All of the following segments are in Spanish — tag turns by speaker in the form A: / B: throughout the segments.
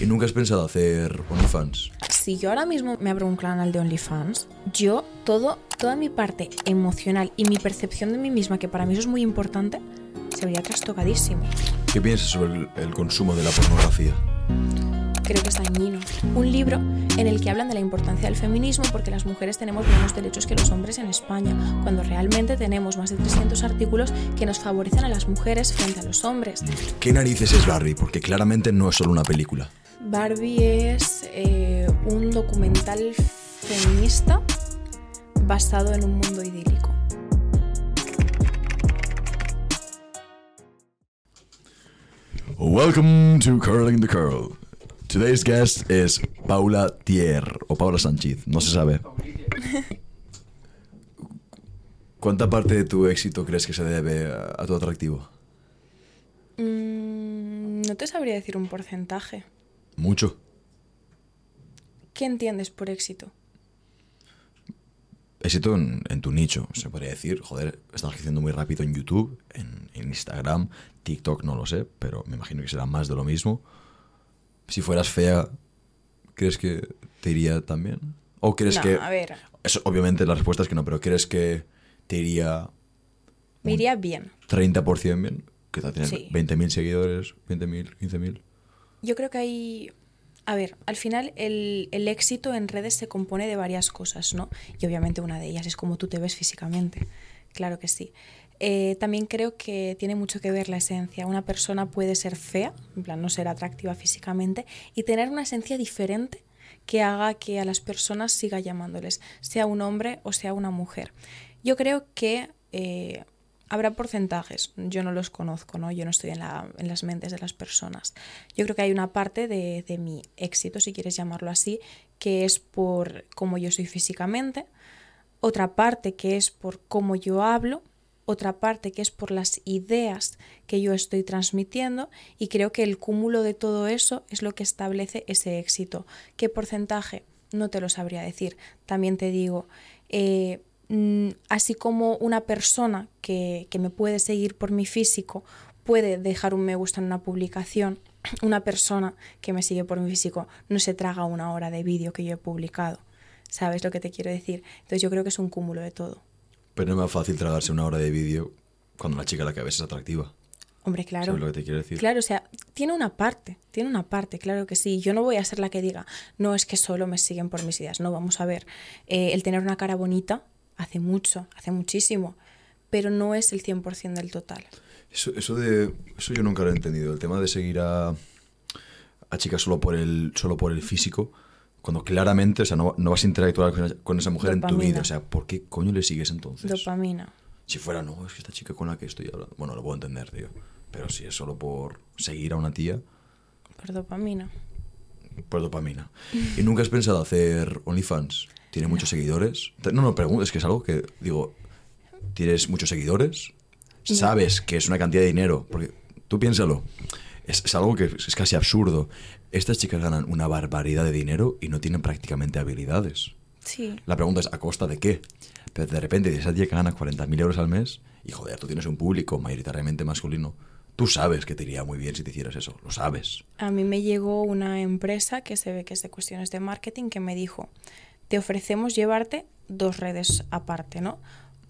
A: ¿Y nunca has pensado hacer OnlyFans?
B: Si yo ahora mismo me abro un canal de OnlyFans, yo todo, toda mi parte emocional y mi percepción de mí misma, que para mí eso es muy importante, se vería trastocadísimo.
A: ¿Qué piensas sobre el, el consumo de la pornografía?
B: Creo que es dañino. Un libro en el que hablan de la importancia del feminismo porque las mujeres tenemos menos derechos que los hombres en España, cuando realmente tenemos más de 300 artículos que nos favorecen a las mujeres frente a los hombres.
A: ¿Qué narices es Barbie? Porque claramente no es solo una película.
B: Barbie es eh, un documental feminista basado en un mundo idílico.
A: Welcome to Curling the Curl. Today's guest is Paula Thier o Paula Sánchez, no se sabe. ¿Cuánta parte de tu éxito crees que se debe a, a tu atractivo?
B: Mm, no te sabría decir un porcentaje.
A: Mucho.
B: ¿Qué entiendes por éxito?
A: Éxito en, en tu nicho, se podría decir. Joder, estás creciendo muy rápido en YouTube, en, en Instagram, TikTok, no lo sé, pero me imagino que será más de lo mismo. Si fueras fea, ¿crees que te iría también? ¿O crees
B: no,
A: que.?
B: a ver,
A: Eso, obviamente la respuesta es que no, pero ¿crees que te iría
B: me iría bien.
A: 30% bien? Quizá tienes
B: Sí.
A: 20.000 seguidores, 20.000, 15.000.
B: Yo creo que hay... A ver, al final el, el éxito en redes se compone de varias cosas, ¿no? Y obviamente una de ellas es cómo tú te ves físicamente. Claro que sí. Eh, también creo que tiene mucho que ver la esencia. Una persona puede ser fea, en plan no ser atractiva físicamente, y tener una esencia diferente que haga que a las personas siga llamándoles, sea un hombre o sea una mujer. Yo creo que eh, habrá porcentajes, yo no los conozco, ¿no? yo no estoy en, la- en las mentes de las personas. Yo creo que hay una parte de, de mi éxito, si quieres llamarlo así, que es por cómo yo soy físicamente, otra parte que es por cómo yo hablo, otra parte que es por las ideas que yo estoy transmitiendo y creo que el cúmulo de todo eso es lo que establece ese éxito. ¿Qué porcentaje? No te lo sabría decir. También te digo, eh, mm, así como una persona que, que me puede seguir por mi físico puede dejar un me gusta en una publicación, una persona que me sigue por mi físico no se traga una hora de vídeo que yo he publicado. ¿Sabes lo que te quiero decir? Entonces yo creo que es un cúmulo de todo.
A: Pero no es más fácil tragarse una hora de vídeo cuando la chica a la que ves es atractiva.
B: Hombre, claro.
A: ¿Sabes lo que te quiero decir?
B: Claro, o sea, tiene una parte, tiene una parte, claro que sí. Yo no voy a ser la que diga, no es que solo me siguen por mis ideas. No, vamos a ver. Eh, el tener una cara bonita hace mucho, hace muchísimo, pero no es el 100% del total.
A: Eso, eso de. Eso yo nunca lo he entendido. El tema de seguir a. a chicas solo por el. solo por el físico. Cuando claramente, o sea, no, no vas a interactuar con esa, con esa mujer en tu vida. O sea, ¿por qué coño le sigues entonces?
B: Dopamina.
A: Si fuera, no, es que esta chica con la que estoy hablando. Bueno, lo puedo entender, tío. Pero si es solo por seguir a una tía,
B: Por dopamina.
A: pues dopamina. ¿Y nunca has pensado hacer OnlyFans? ¿Tiene muchos seguidores? No, no, pregunto, es que es algo que, digo, ¿tienes muchos seguidores?
B: No.
A: Sabes que es una cantidad de dinero, porque tú piénsalo, es, es algo que es casi absurdo. Estas chicas ganan una barbaridad de dinero y no tienen prácticamente habilidades.
B: Sí.
A: La pregunta es, ¿a costa de qué? Pero de repente, de esa tía que gana 40.000 euros al mes, y joder, tú tienes un público mayoritariamente masculino, tú sabes que te iría muy bien si te hicieras eso, lo sabes.
B: A mí me llegó una empresa que se ve que es de cuestiones de marketing que me dijo, te ofrecemos llevarte dos redes aparte, ¿no?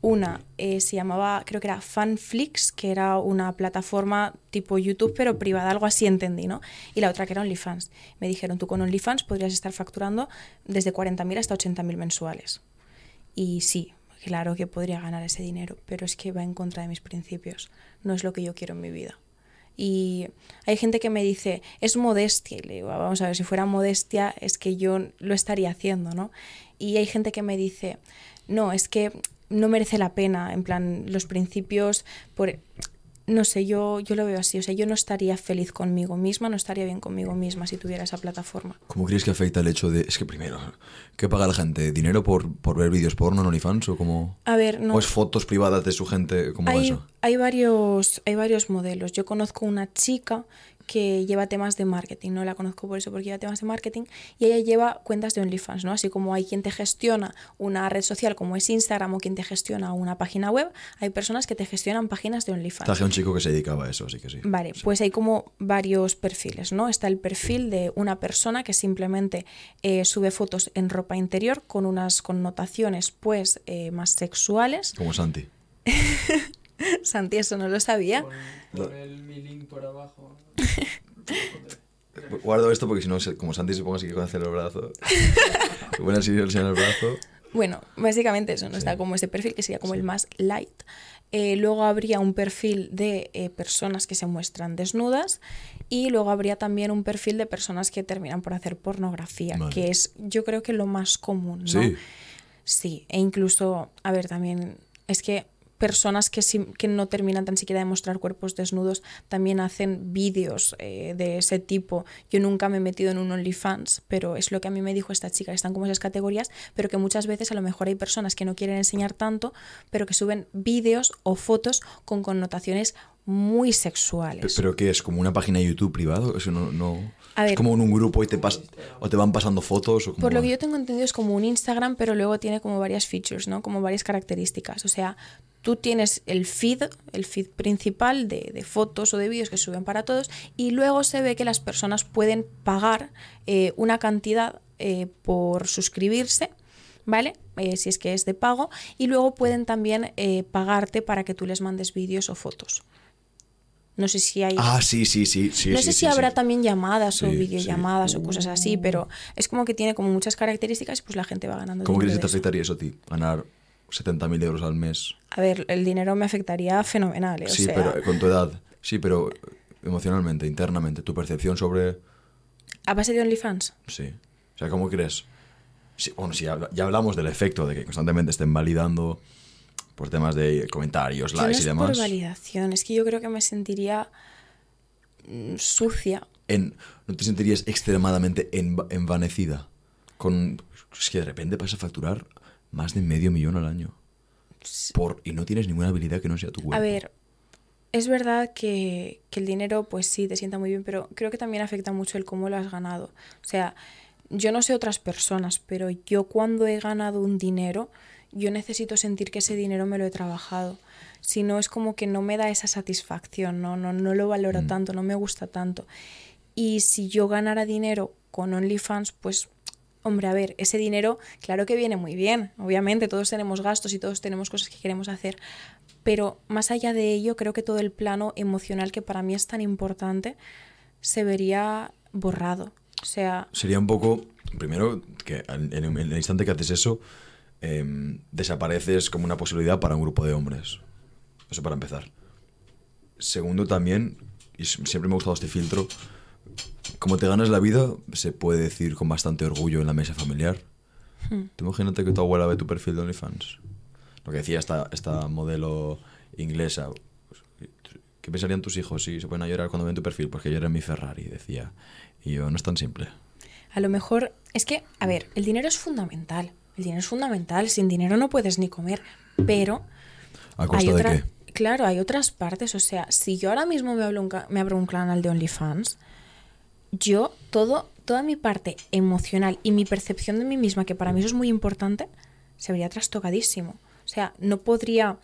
B: Una eh, se llamaba, creo que era Fanflix, que era una plataforma tipo YouTube, pero privada, algo así entendí, ¿no? Y la otra que era OnlyFans. Me dijeron, tú con OnlyFans podrías estar facturando desde 40.000 hasta 80.000 mensuales. Y sí, claro que podría ganar ese dinero, pero es que va en contra de mis principios. No es lo que yo quiero en mi vida. Y hay gente que me dice, es modestia. Y le digo, vamos a ver, si fuera modestia es que yo lo estaría haciendo, ¿no? Y hay gente que me dice, no, es que no merece la pena, en plan, los principios, por... No sé, yo, yo lo veo así, o sea, yo no estaría feliz conmigo misma, no estaría bien conmigo misma si tuviera esa plataforma.
A: ¿Cómo crees que afecta el hecho de... Es que primero, ¿qué paga la gente? ¿Dinero por, por ver vídeos porno en OnlyFans o como...
B: A ver, no...
A: ¿O es fotos privadas de su gente? ¿Cómo va
B: hay,
A: eso?
B: hay varios hay varios modelos yo conozco una chica que lleva temas de marketing, ¿no? La conozco por eso, porque lleva temas de marketing y ella lleva cuentas de OnlyFans, ¿no? Así como hay quien te gestiona una red social como es Instagram o quien te gestiona una página web, hay personas que te gestionan páginas de OnlyFans.
A: Traje a un chico que se dedicaba a eso, así que sí.
B: Vale, pues hay como varios perfiles, ¿no? Está el perfil de una persona que simplemente eh, sube fotos en ropa interior con unas connotaciones, pues, eh, más sexuales.
A: Como Santi.
B: Santi, eso no lo sabía.
C: Pon, pon el, mi link por abajo.
A: Guardo esto porque si no, como Santi se ponga así que con el brazo. Buena si enseñar el brazo.
B: Bueno, básicamente eso, ¿no? Está como ese perfil que sería como el más light. Eh, luego habría un perfil de eh, personas que se muestran desnudas y luego habría también un perfil de personas que terminan por hacer pornografía,
A: Vale.
B: que es yo creo que lo más común, ¿no?
A: Sí.
B: Sí, e incluso, a ver, también es que personas que, sim- que no terminan tan siquiera de mostrar cuerpos desnudos también hacen vídeos eh, de ese tipo. Yo nunca me he metido en un OnlyFans, pero es lo que a mí me dijo esta chica, están como esas categorías, pero que muchas veces a lo mejor hay personas que no quieren enseñar tanto, pero que suben vídeos o fotos con connotaciones muy sexuales.
A: ¿Pero qué es? ¿Como una página de YouTube privado? Eso no... no...
B: A
A: es como en un grupo y te pas o te van pasando fotos o como...
B: Por lo que yo tengo entendido es como un Instagram, pero luego tiene como varias features, ¿no? Como varias características. O sea, tú tienes el feed, el feed principal de, de fotos o de vídeos que suben para todos, y luego se ve que las personas pueden pagar eh, una cantidad eh, por suscribirse. ¿Vale? Eh, si es que es de pago. Y luego pueden también eh, pagarte para que tú les mandes vídeos o fotos. No sé si hay.
A: Ah, sí, sí, sí. sí
B: no
A: sí,
B: sé
A: sí,
B: si habrá también llamadas o videollamadas o cosas así, pero es como que tiene como muchas características y pues la gente va ganando.
A: ¿Cómo crees que te afectaría eso a ti? Ganar 70.000 euros al mes.
B: A ver, el dinero me afectaría fenomenal. ¿eh? O
A: sí,
B: sea,
A: pero con tu edad. Sí, pero emocionalmente, internamente, tu percepción sobre...
B: ¿A base de OnlyFans?
A: Sí. O sea, ¿cómo crees? Bueno, sí, ya hablamos del efecto de que constantemente estén validando por temas de comentarios,
B: Que no
A: likes
B: es
A: y
B: por
A: demás.
B: validación, es que yo creo que me sentiría mm, sucia.
A: En, ¿No te sentirías extremadamente enva- envanecida? Con, es que de repente vas a facturar más de medio millón al año. Por, y no tienes ninguna habilidad que no sea tu cuerpo.
B: A ver, es verdad que, que el dinero, pues sí, te sienta muy bien, pero creo que también afecta mucho el cómo lo has ganado. O sea, yo no sé otras personas, pero yo cuando he ganado un dinero, yo necesito sentir que ese dinero me lo he trabajado. Si no, es como que no me da esa satisfacción, no, no, no lo valoro
A: Mm.
B: tanto, no me gusta tanto. Y si yo ganara dinero con OnlyFans, pues, hombre, a ver, ese dinero, claro que viene muy bien, obviamente, todos tenemos gastos y todos tenemos cosas que queremos hacer, pero más allá de ello, creo que todo el plano emocional que para mí es tan importante se vería borrado. O sea,
A: Sería un poco, primero, que en, en el instante que haces eso, em, desapareces como una posibilidad para un grupo de hombres. Eso para empezar. Segundo, también, y siempre me ha gustado este filtro, como te ganas la vida, se puede decir con bastante orgullo en la mesa familiar. Tú imagínate que tu abuela ve tu perfil de OnlyFans. Lo que decía esta, esta modelo inglesa. ¿Qué pensarían tus hijos si se ponen a llorar cuando ven tu perfil? Porque yo era mi Ferrari, decía. Y yo, no es tan simple.
B: a lo mejor es que, a ver, el dinero es fundamental. El dinero es fundamental. Sin dinero no puedes ni comer. Pero
A: ¿A costa
B: hay
A: de qué?
B: claro, hay otras partes. O sea, si yo ahora mismo me, hablo un me abro un canal de OnlyFans, yo todo, toda mi parte emocional y mi percepción de mí misma, que para mí eso es muy importante, se vería trastocadísimo. O sea, no podría,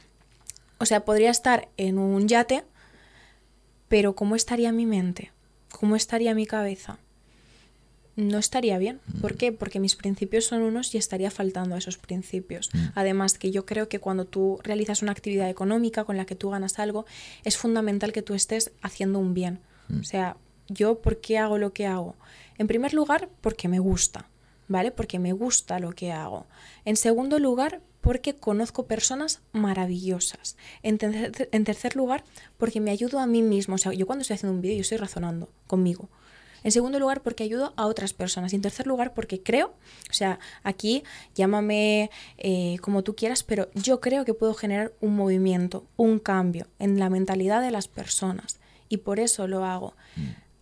B: o sea, podría estar en un yate, pero ¿cómo estaría mi mente? ¿Cómo estaría mi cabeza? No estaría bien. ¿Por qué? Porque mis principios son unos y estaría faltando a esos principios. Además, que yo creo que cuando tú realizas una actividad económica con la que tú ganas algo, es fundamental que tú estés haciendo un bien. O sea, yo, ¿por qué hago lo que hago? En primer lugar, porque me gusta, ¿vale? Porque me gusta lo que hago. En segundo lugar, porque conozco personas maravillosas. En tercer, en tercer lugar, porque me ayudo a mí mismo. O sea, yo cuando estoy haciendo un vídeo, yo estoy razonando conmigo. En segundo lugar, porque ayudo a otras personas. Y en tercer lugar, porque creo, o sea, aquí llámame eh, como tú quieras, pero yo creo que puedo generar un movimiento, un cambio en la mentalidad de las personas. Y por eso lo hago.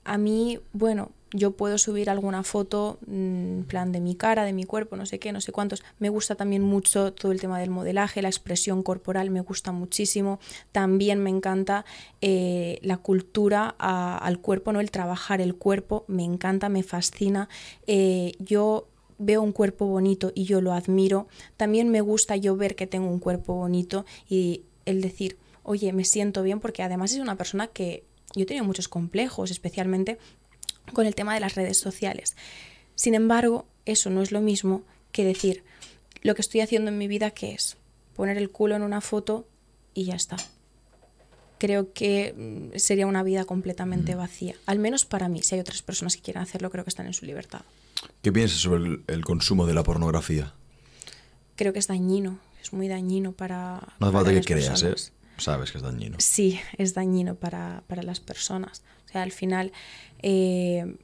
B: A mí, bueno, yo puedo subir alguna foto, en plan de mi cara, de mi cuerpo, no sé qué, no sé cuántos. Me gusta también mucho todo el tema del modelaje, la expresión corporal me gusta muchísimo. También me encanta eh, la cultura al cuerpo, ¿no? El trabajar el cuerpo, me encanta, me fascina. Eh, yo veo un cuerpo bonito y yo lo admiro. También me gusta yo ver que tengo un cuerpo bonito y el decir, oye, me siento bien porque además es una persona que yo he tenido muchos complejos, especialmente con el tema de las redes sociales. Sin embargo, eso no es lo mismo que decir, lo que estoy haciendo en mi vida, ¿qué es? Poner el culo en una foto y ya está. Creo que mm, sería una vida completamente vacía. Al menos para mí. Si hay otras personas que quieran hacerlo, creo que están en su libertad.
A: ¿Qué piensas sobre el, consumo de la pornografía?
B: Creo que es dañino. Es muy dañino para.
A: No hace falta que creas, ¿eh? Sabes que es dañino.
B: Sí, es dañino para, para las personas. O sea, al final eh,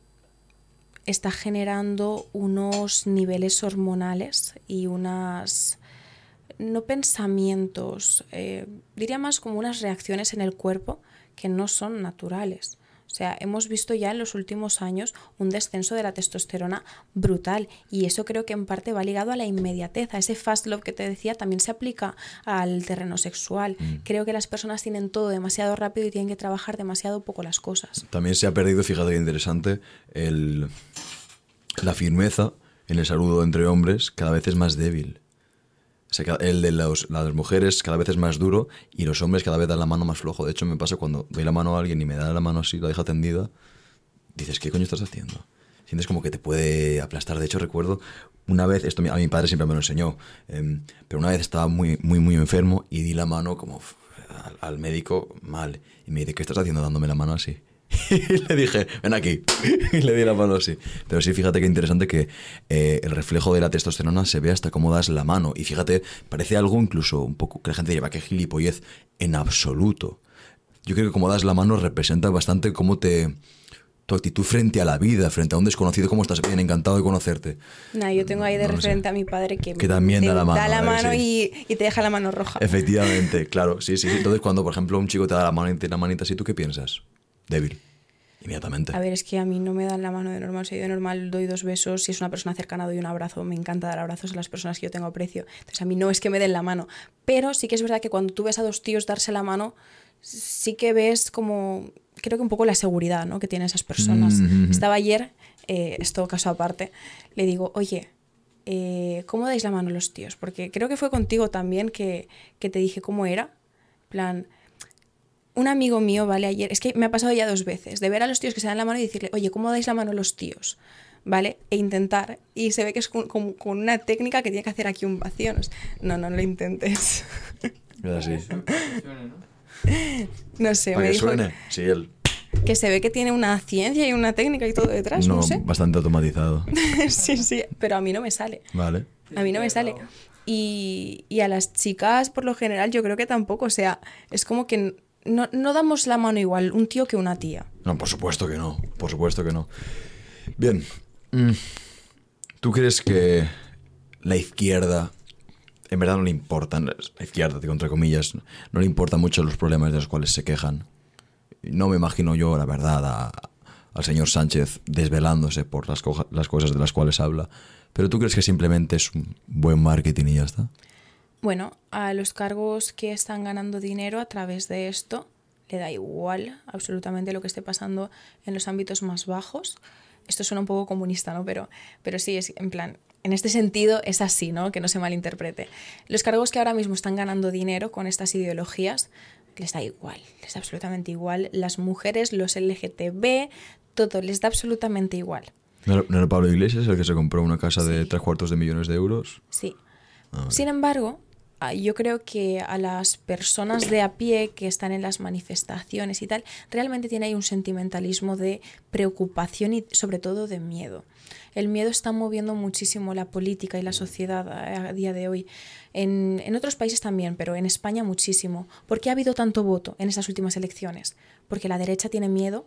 B: está generando unos niveles hormonales y unas, no pensamientos, eh, diría más como unas reacciones en el cuerpo que no son naturales. O sea, hemos visto ya en los últimos años un descenso de la testosterona brutal y eso creo que en parte va ligado a la inmediatez, a ese fast love que te decía, también se aplica al terreno sexual. Mm. Creo que las personas tienen todo demasiado rápido y tienen que trabajar demasiado poco las cosas.
A: También se ha perdido, fíjate que interesante, el, la firmeza en el saludo entre hombres cada vez es más débil el de las mujeres cada vez es más duro y los hombres cada vez dan la mano más flojo. De hecho, me pasa cuando doy la mano a alguien y me da la mano así, la deja tendida, dices, ¿qué coño estás haciendo? Sientes como que te puede aplastar. De hecho, recuerdo una vez, esto a mi padre siempre me lo enseñó, em, pero una vez estaba muy, muy, muy enfermo y di la mano como al, al médico mal. Y me dice, ¿qué estás haciendo dándome la mano así? y le dije, ven aquí. y le di la mano así. Pero sí, fíjate qué interesante que eh, el reflejo de la testosterona se ve hasta cómo das la mano. Y fíjate, parece algo incluso un poco que la gente lleva que gilipollez en absoluto. Yo creo que como das la mano representa bastante cómo te tu actitud frente a la vida, frente a un desconocido, cómo estás bien, encantado de conocerte.
B: Nah, yo tengo ahí de referente a mi padre que,
A: que también da la mano.
B: Da la mano y, y, te deja la mano roja.
A: Efectivamente, claro, sí, sí. Entonces, cuando, por ejemplo, un chico te da la mano y te da la manita así, ¿tú qué piensas? Débil. Inmediatamente.
B: A ver, es que a mí no me dan la mano de normal. Si yo de normal doy dos besos, si es una persona cercana doy un abrazo. Me encanta dar abrazos a las personas que yo tengo aprecio. Entonces a mí no es que me den la mano. Pero sí que es verdad que cuando tú ves a dos tíos darse la mano, sí que ves como, creo que un poco la seguridad ¿no? que tienen esas personas. Mm-hmm. Estaba ayer, eh, esto caso aparte, le digo, oye, eh, ¿cómo dais la mano los tíos? Porque creo que fue contigo también que, que te dije cómo era. plan, un amigo mío, ¿vale? Ayer, es que me ha pasado ya dos veces, de ver a los tíos que se dan la mano y decirle, oye, ¿cómo dais la mano a los tíos? ¿Vale? E intentar. Y se ve que es con, una técnica que tiene que hacer aquí un vacío. No, no, lo intentes.
A: Así.
B: No sé,
A: me que dijo suene? Sí, él.
B: Que se ve que tiene una ciencia y una técnica y todo detrás, no, no sé.
A: bastante automatizado.
B: sí, sí, pero a mí no me sale.
A: Vale.
B: A mí no me sale. Y, y, a las chicas, por lo general, yo creo que tampoco. O sea, es como que no, no damos la mano igual un tío que una tía.
A: No, por supuesto que no. Por supuesto que no. Bien. Mm, ¿Tú crees que la izquierda en verdad no le importan, la izquierda, digo entre comillas, no le importan mucho los problemas de los cuales se quejan? No me imagino yo, la verdad, al señor Sánchez desvelándose por las, las cosas de las cuales habla. Pero tú crees que simplemente es un buen marketing y ya está?
B: Bueno, a los cargos que están ganando dinero a través de esto le da igual absolutamente lo que esté pasando en los ámbitos más bajos. Esto suena un poco comunista, ¿no? Pero, pero sí, es en plan, en este sentido es así, ¿no? Que no se malinterprete. Los cargos que ahora mismo están ganando dinero con estas ideologías les da igual, les da absolutamente igual. Las mujeres, los LGTB, todo, les da absolutamente igual.
A: ¿No era Pablo Iglesias el que se compró una casa de tres cuartos de millones de euros?
B: Sí. Ah, Sin embargo, yo creo que a las personas de a pie que están en las manifestaciones y tal, realmente tiene ahí un sentimentalismo de preocupación y sobre todo de miedo. El miedo está moviendo muchísimo la política y la sociedad a día de hoy. En, en otros países también, pero en España muchísimo. ¿Por qué ha habido tanto voto en estas últimas elecciones? Porque la derecha tiene miedo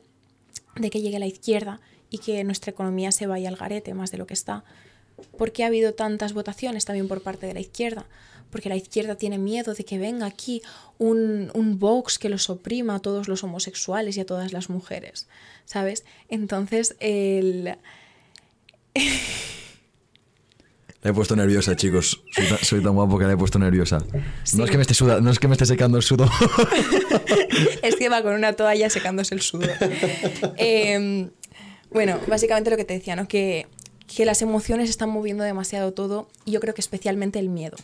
B: de que llegue la izquierda y que nuestra economía se vaya al garete más de lo que está. ¿Por qué ha habido tantas votaciones también por parte de la izquierda? Porque la izquierda tiene miedo de que venga aquí un, un Vox que los oprima a todos los homosexuales y a todas las mujeres, ¿sabes? Entonces, el...
A: La he puesto nerviosa, chicos. Soy tan, soy tan guapo que la he puesto nerviosa.
B: Sí.
A: No es que me esté suda- no es que me esté secando el sudor.
B: es que va con una toalla secándose el sudor. Eh, bueno, básicamente lo que te decía, ¿no? Que, que las emociones están moviendo demasiado todo y yo creo que especialmente el miedo.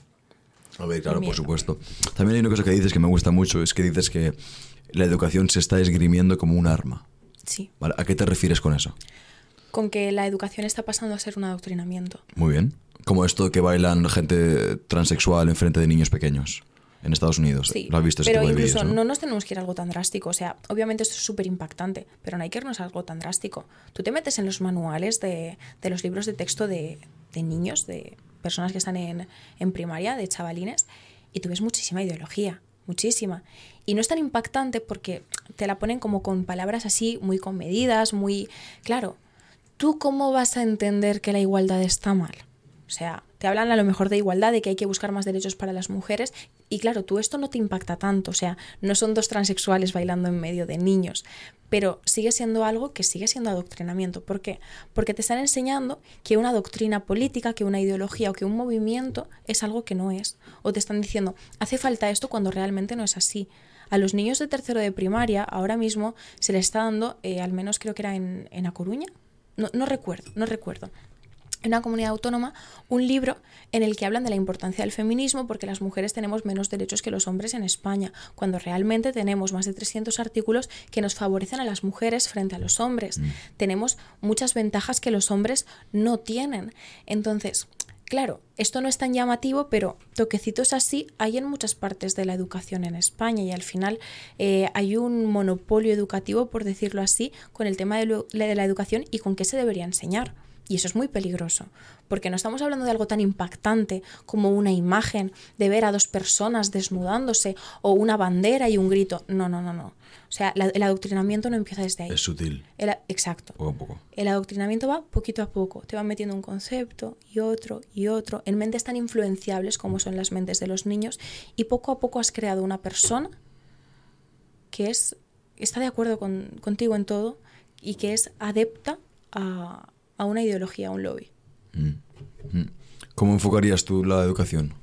A: A ver, claro, por supuesto. También hay una cosa que dices que me gusta mucho, es que dices que la educación se está esgrimiendo como un arma.
B: Sí.
A: ¿Vale? ¿A qué te refieres con eso?
B: Con que la educación está pasando a ser un adoctrinamiento.
A: Muy bien. Como esto que bailan gente transexual en frente de niños pequeños en Estados Unidos.
B: Sí,
A: ¿Lo has visto
B: pero
A: tipo de
B: incluso ¿no?
A: ¿no?
B: nos tenemos que ir a algo tan drástico. O sea, obviamente esto es súper impactante, pero no hay que irnos a algo tan drástico. Tú te metes en los manuales de, de los libros de texto de, de niños, de personas que están en, en primaria, de chavalines, y tú ves muchísima ideología, muchísima. Y no es tan impactante porque te la ponen como con palabras así, muy comedidas, muy... Claro, ¿tú cómo vas a entender que la igualdad está mal? O sea, te hablan a lo mejor de igualdad, de que hay que buscar más derechos para las mujeres. Y claro, tú esto no te impacta tanto. O sea, no son dos transexuales bailando en medio de niños. Pero sigue siendo algo que sigue siendo adoctrinamiento. ¿Por qué? Porque te están enseñando que una doctrina política, que una ideología o que un movimiento es algo que no es. O te están diciendo, hace falta esto cuando realmente no es así. A los niños de tercero de primaria, ahora mismo se les está dando, eh, al menos creo que era en, en A Coruña, no, no recuerdo, no recuerdo, en una comunidad autónoma un libro en el que hablan de la importancia del feminismo porque las mujeres tenemos menos derechos que los hombres en España, cuando realmente tenemos más de 300 artículos que nos favorecen a las mujeres frente a los hombres. Tenemos muchas ventajas que los hombres no tienen. Entonces, claro, esto no es tan llamativo, pero toquecitos así hay en muchas partes de la educación en España y al final eh, hay un monopolio educativo, por decirlo así, con el tema de, lo- de la educación y con qué se debería enseñar. Y eso es muy peligroso, porque no estamos hablando de algo tan impactante como una imagen de ver a dos personas desnudándose o una bandera y un grito. No, no, no, no. O sea, la- el adoctrinamiento no empieza desde ahí.
A: Es sutil,
B: El exacto.
A: poco a poco.
B: El adoctrinamiento va poquito a poco, te van metiendo un concepto y otro y otro en mentes tan influenciables como son las mentes de los niños y poco a poco has creado una persona que es está de acuerdo con- contigo en todo y que es adepta a, a una ideología, a un lobby.
A: Mm. Mm. ¿Cómo enfocarías tú la educación?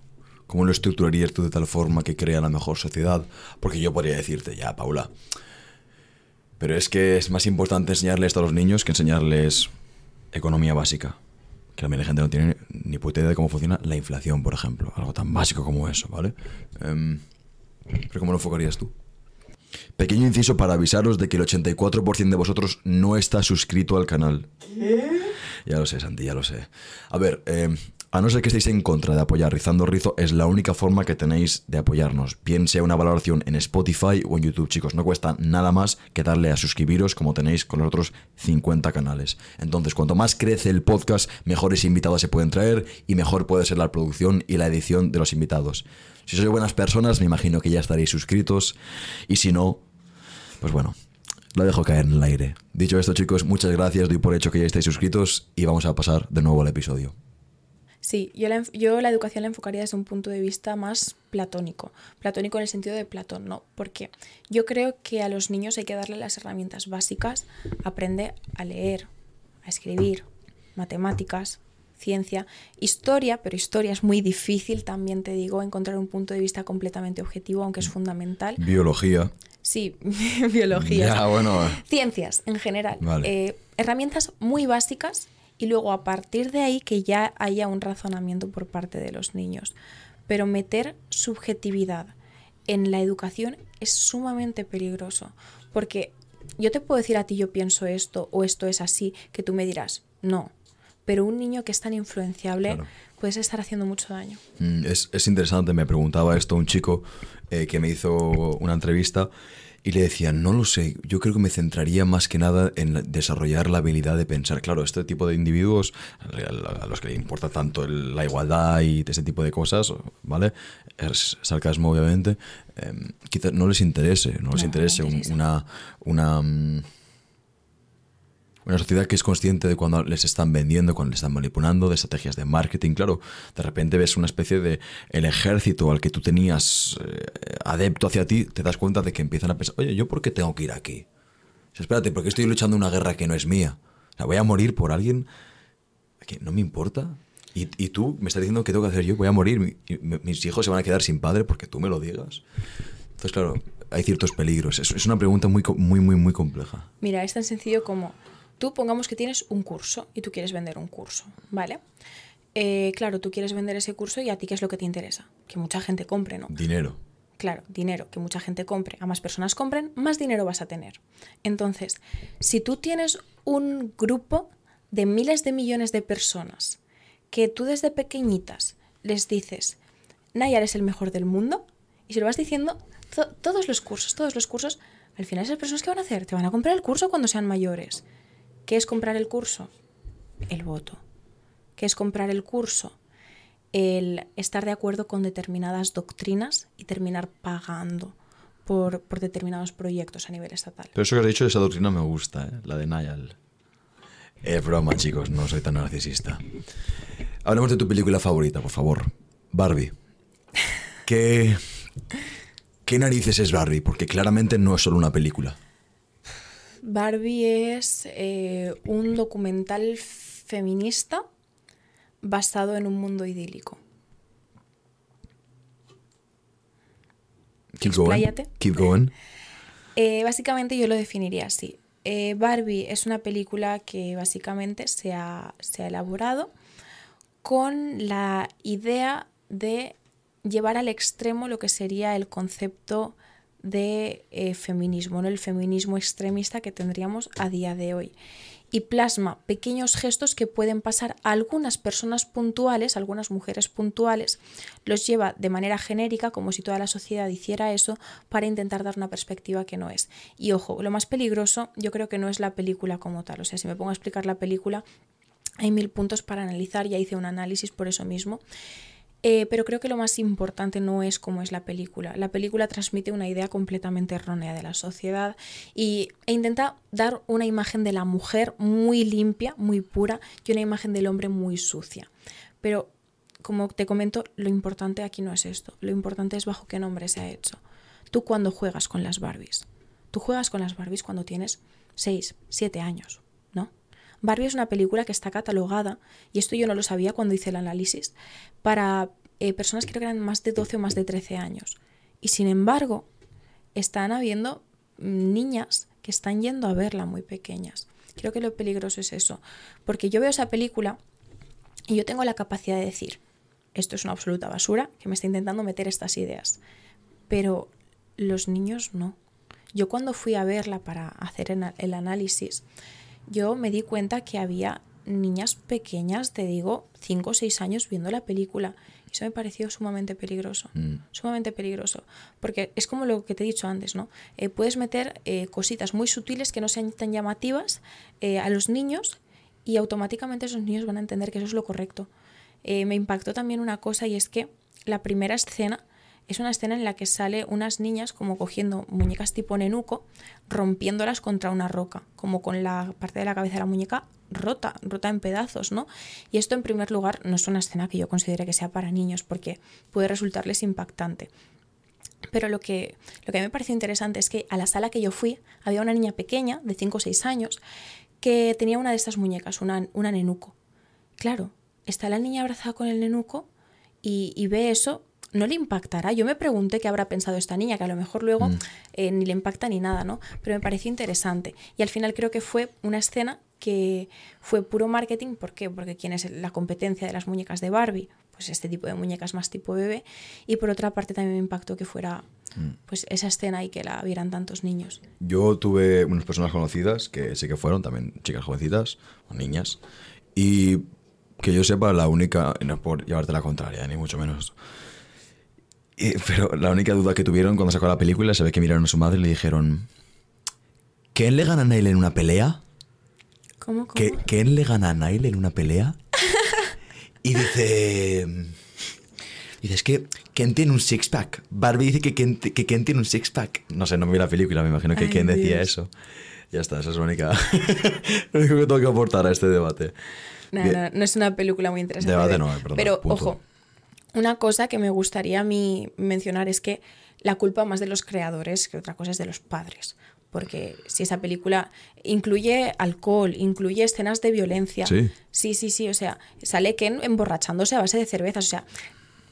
A: ¿Cómo lo estructurarías tú de tal forma que crea la mejor sociedad? Porque yo podría decirte, ya, Paula, pero es que es más importante enseñarles esto a los niños que enseñarles economía básica. Que la mayoría de gente no tiene ni puta idea de cómo funciona la inflación, por ejemplo. Algo tan básico como eso, ¿vale? Em, pero ¿cómo lo enfocarías tú? Pequeño inciso para avisaros de que el 84% de vosotros no está suscrito al canal. Ya lo sé, Santi, ya lo sé. A ver, eh, a no ser que estéis en contra de apoyar Rizando Rizo, es la única forma que tenéis de apoyarnos. Bien sea una valoración en Spotify o en YouTube, chicos. No cuesta nada más que darle a suscribiros como tenéis con los otros 50 canales. Entonces, cuanto más crece el podcast, mejores invitados se pueden traer y mejor puede ser la producción y la edición de los invitados. Si sois buenas personas, me imagino que ya estaréis suscritos. Y si no, pues bueno, lo dejo caer en el aire. Dicho esto, chicos, muchas gracias. Doy por hecho que ya estáis suscritos y vamos a pasar de nuevo al episodio.
B: Sí, yo la, yo la educación la enfocaría desde un punto de vista más platónico. Platónico en el sentido de Platón, ¿no? Porque yo creo que a los niños hay que darle las herramientas básicas. Aprende a leer, a escribir, matemáticas, ciencia, historia, pero historia es muy difícil, también te digo, encontrar un punto de vista completamente objetivo, aunque es fundamental.
A: Biología.
B: Sí, biología.
A: Ya, bueno.
B: Ciencias en general.
A: Vale.
B: Eh, herramientas muy básicas y luego a partir de ahí que ya haya un razonamiento por parte de los niños. Pero meter subjetividad en la educación es sumamente peligroso porque yo te puedo decir a ti yo pienso esto o esto es así, que tú me dirás, no. Pero un niño que es tan influenciable
A: Claro.
B: puedes estar haciendo mucho daño.
A: Mm, Es, es interesante, me preguntaba esto un chico eh, que me hizo una entrevista y le decía, no lo sé, yo creo que me centraría más que nada en la- desarrollar la habilidad de pensar. Claro, este tipo de individuos, a los que le importa tanto la igualdad y ese tipo de cosas, ¿vale? Es sarcasmo, obviamente, eh, quizás no les interese, no les
B: No,
A: interese un-
B: interesa.
A: una... una mm, Una sociedad que es consciente de cuando les están vendiendo, cuando les están manipulando, de estrategias de marketing. Claro, de repente ves una especie de el ejército al que tú tenías eh, adepto hacia ti, te das cuenta de que empiezan a pensar, oye, ¿yo por qué tengo que ir aquí? O sea, espérate, ¿por qué estoy luchando una guerra que no es mía? O sea, voy a morir por alguien que no me importa. Y, y tú me estás diciendo que tengo que hacer yo, voy a morir, mi- mis hijos se van a quedar sin padre porque tú me lo digas. Entonces, claro, hay ciertos peligros. Es, es una pregunta muy, muy, muy, muy compleja.
B: Mira, es tan sencillo como tú pongamos que tienes un curso y tú quieres vender un curso, ¿vale? Eh, claro, tú quieres vender ese curso y a ti qué es lo que te interesa? Que mucha gente compre, ¿no?
A: Dinero.
B: Claro, dinero, que mucha gente compre, a más personas compren, más dinero vas a tener. Entonces, si tú tienes un grupo de miles de millones de personas que tú desde pequeñitas les dices, Nayar es el mejor del mundo, y se lo vas diciendo to- todos los cursos, todos los cursos, al final esas personas ¿qué van a hacer? Te van a comprar el curso cuando sean mayores. ¿Qué es comprar el curso? El voto. ¿Qué es comprar el curso? el estar de acuerdo con determinadas doctrinas y terminar pagando por, por determinados proyectos a nivel estatal.
A: Pero eso que has dicho, esa doctrina me gusta, ¿eh? la de Nayal. Es broma, chicos, no soy tan narcisista. Hablemos de tu película favorita, por favor. Barbie. ¿Qué, ¿Qué narices es Barbie? Porque claramente no es solo una película.
B: Barbie es eh, un documental feminista basado en un mundo idílico.
A: Keep going. Keep going.
B: Eh, básicamente yo lo definiría así. Eh, Barbie es una película que básicamente se ha, se ha elaborado con la idea de llevar al extremo lo que sería el concepto de eh, feminismo, ¿no? el feminismo extremista que tendríamos a día de hoy. Y plasma pequeños gestos que pueden pasar algunas personas puntuales, algunas mujeres puntuales, los lleva de manera genérica, como si toda la sociedad hiciera eso, para intentar dar una perspectiva que no es. Y ojo, lo más peligroso yo creo que no es la película como tal. O sea, si me pongo a explicar la película, hay mil puntos para analizar, ya hice un análisis por eso mismo. Eh, pero creo que lo más importante no es cómo es la película. La película transmite una idea completamente errónea de la sociedad y, e intenta dar una imagen de la mujer muy limpia, muy pura y una imagen del hombre muy sucia. Pero, como te comento, lo importante aquí no es esto. Lo importante es bajo qué nombre se ha hecho. Tú cuando juegas con las Barbies. Tú juegas con las Barbies cuando tienes 6, 7 años. Barbie es una película que está catalogada, y esto yo no lo sabía cuando hice el análisis, para eh, personas que eran más de 12 o más de 13 años. Y sin embargo, están habiendo mm, niñas que están yendo a verla muy pequeñas. Creo que lo peligroso es eso, porque yo veo esa película y yo tengo la capacidad de decir, esto es una absoluta basura, que me está intentando meter estas ideas. Pero los niños no. Yo cuando fui a verla para hacer el análisis, yo me di cuenta que había niñas pequeñas, te digo, 5 o 6 años viendo la película. Eso me pareció sumamente peligroso.
A: Mm.
B: Sumamente peligroso. Porque es como lo que te he dicho antes, ¿no? Eh, puedes meter eh, cositas muy sutiles que no sean tan llamativas eh, a los niños y automáticamente esos niños van a entender que eso es lo correcto. Me impactó también una cosa y es que la primera escena es una escena en la que sale unas niñas como cogiendo muñecas tipo nenuco, rompiéndolas contra una roca, como con la parte de la cabeza de la muñeca rota, rota en pedazos, ¿no? Y esto en primer lugar no es una escena que yo considere que sea para niños porque puede resultarles impactante. Pero lo que, lo que me pareció interesante es que a la sala que yo fui había una niña pequeña, de 5 o 6 años, que tenía una de estas muñecas, una, una nenuco. Claro, está la niña abrazada con el nenuco y, y ve eso, no le impactará. Yo me pregunté qué habrá pensado esta niña, que a lo mejor luego
A: Mm.
B: eh, ni le impacta ni nada, ¿no? Pero me pareció interesante. Y al final creo que fue una escena que fue puro marketing. ¿Por qué? Porque quién es la competencia de las muñecas de Barbie, pues este tipo de muñecas más tipo bebé. Y por otra parte también me impactó que fuera pues esa escena y que la vieran tantos niños.
A: Yo tuve unas personas conocidas que sí que fueron, también chicas jovencitas o niñas, y que yo sepa, la única, y no es por llevarte la contraria, ni mucho menos, y- pero la única duda que tuvieron cuando sacó la película se ve que miraron a su madre y le dijeron, ¿Ken le gana a Nail en una pelea?
B: ¿Cómo? cómo?
A: ¿Que, ¿Ken le gana a Nail en una pelea? Y dice... Dice, es que Ken tiene un six-pack. Barbie dice que Ken, que Ken tiene un six-pack. No sé, no me vi la película, me imagino que
B: Ay,
A: Ken decía eso. Ya está, esa es la única. lo único que tengo que aportar a este debate.
B: No,
A: Bien.
B: no, no es una película muy interesante.
A: Debate
B: de-
A: no, eh, perdón,
B: Pero,
A: punto.
B: ojo, una cosa que me gustaría a mí mencionar es que la culpa más de los creadores que otra cosa es de los padres. Porque si esa película incluye alcohol, incluye escenas de violencia.
A: Sí.
B: Sí, sí, sí. O sea, sale Ken emborrachándose a base de cervezas. O sea,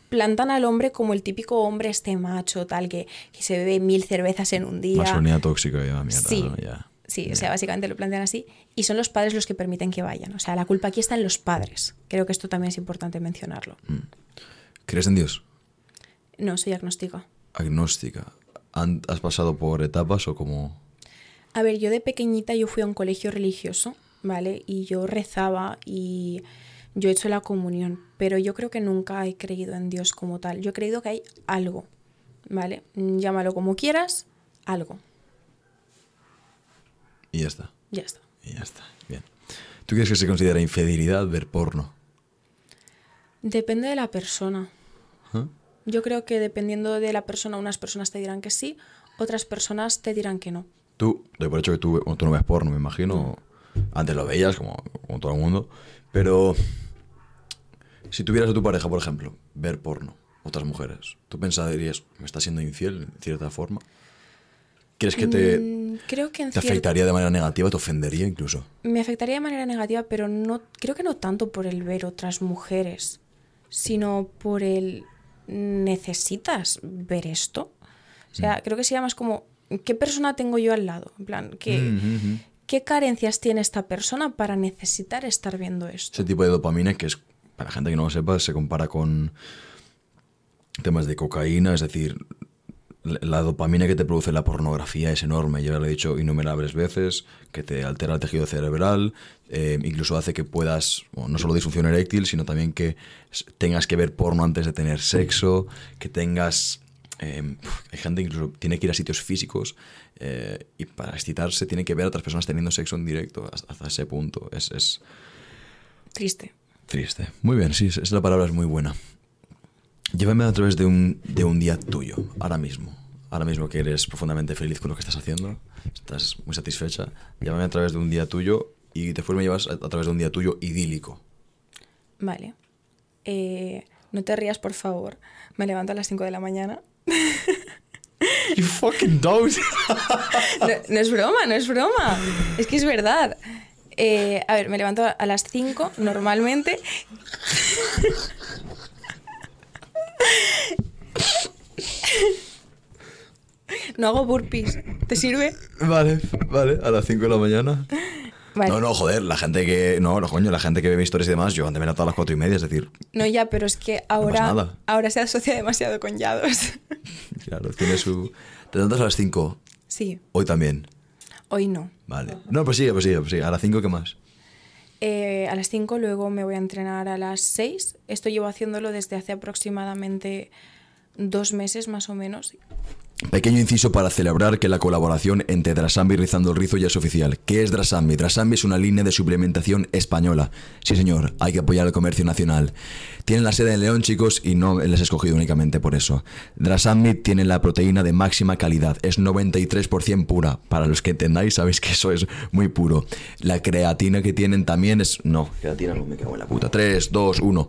B: plantan al hombre como el típico hombre este macho, tal, que, que se bebe mil cervezas en un día.
A: Masculinidad tóxica, ya, mierda.
B: Sí,
A: ¿no? Ya.
B: sí, o sea, básicamente lo plantean así. Y son los padres los que permiten que vayan. O sea, la culpa aquí está en los padres. Creo que esto también es importante mencionarlo.
A: ¿Crees en Dios?
B: No, soy agnóstica.
A: Agnóstica. ¿Han- ¿Has pasado por etapas o como.?
B: A ver, yo de pequeñita yo fui a un colegio religioso, ¿vale? Y yo rezaba y yo he hecho la comunión, pero yo creo que nunca he creído en Dios como tal. Yo he creído que hay algo, ¿vale? Llámalo como quieras, algo.
A: Y ya está.
B: Ya está.
A: Y ya está. Bien. ¿Tú crees que se considera infidelidad ver porno?
B: Depende de la persona. Yo creo que dependiendo de la persona, unas personas te dirán que sí, otras personas te dirán que no.
A: Tú, doy por hecho que tú, no ves porno, me imagino. Antes lo veías, como, como todo el mundo. Pero si tuvieras a tu pareja, por ejemplo, ver porno, otras mujeres, ¿tú pensarías, me está siendo infiel en cierta forma? ¿Crees que te,
B: Mm, creo que en
A: te afectaría de manera negativa, te ofendería incluso?
B: Me afectaría de manera negativa, pero no creo que no tanto por el ver otras mujeres, sino por el necesitas ver esto. O sea, creo que sería más como ¿qué persona tengo yo al lado? En plan, ¿qué,
A: Mm, ujú.
B: ¿qué carencias tiene esta persona para necesitar estar viendo esto?
A: Ese tipo de dopamina que es, para gente que no lo sepa, se compara con temas de cocaína, es decir, la dopamina que te produce la pornografía es enorme, ya lo he dicho innumerables veces, que te altera el tejido cerebral, eh, incluso hace que puedas, bueno, no solo disfunción eréctil, sino también que tengas que ver porno antes de tener sexo, que tengas... eh, hay gente que incluso tiene que ir a sitios físicos eh, y para excitarse tiene que ver a otras personas teniendo sexo en directo hasta, hasta ese punto. Es, es,
B: Triste.
A: Triste. Muy bien, sí, esa la palabra es muy buena. Llévame a través de un, de un día tuyo, ahora mismo. Ahora mismo que eres profundamente feliz con lo que estás haciendo, estás muy satisfecha. Llévame a través de un día tuyo y después me llevas a, a través de un día tuyo idílico.
B: Vale. Eh, no te rías, por favor. Me levanto a las 5 de la mañana.
A: You fucking don't.
B: No, no es broma, no es broma. Es que es verdad. Eh, a ver, me levanto a las 5 normalmente. No hago burpees. ¿Te sirve?
A: Vale, vale, a las 5 de la mañana.
B: Vale.
A: No, no, joder, la gente que. No, no, coño, la gente que ve mis historias y demás, yo antes me levanto a las 4 y media, es decir,
B: No, ya, pero es que ahora, ahora se asocia demasiado con yados.
A: claro, tiene su. Te levantas a las 5,
B: Sí,
A: hoy también.
B: hoy no.
A: Vale. No, pues sigue, pues sigue, pues sigue. A las 5, ¿qué más?
B: Eh, a las 5, luego me voy a entrenar a las 6. Esto llevo haciéndolo desde hace aproximadamente dos meses más o menos.
A: Pequeño inciso para celebrar que la colaboración entre Drasambi y Rizando el Rizo ya es oficial. ¿Qué es Drasambi? Drasambi es una línea de suplementación española. Sí, señor, hay que apoyar el comercio nacional. Tienen la sede en León, chicos, y no les he escogido únicamente por eso. Drasambi tiene la proteína de máxima calidad. Es 93% pura. Para los que entendáis, sabéis que eso es muy puro. La creatina que tienen también es... No, creatina no me cago en la puta. 3, 2, 1.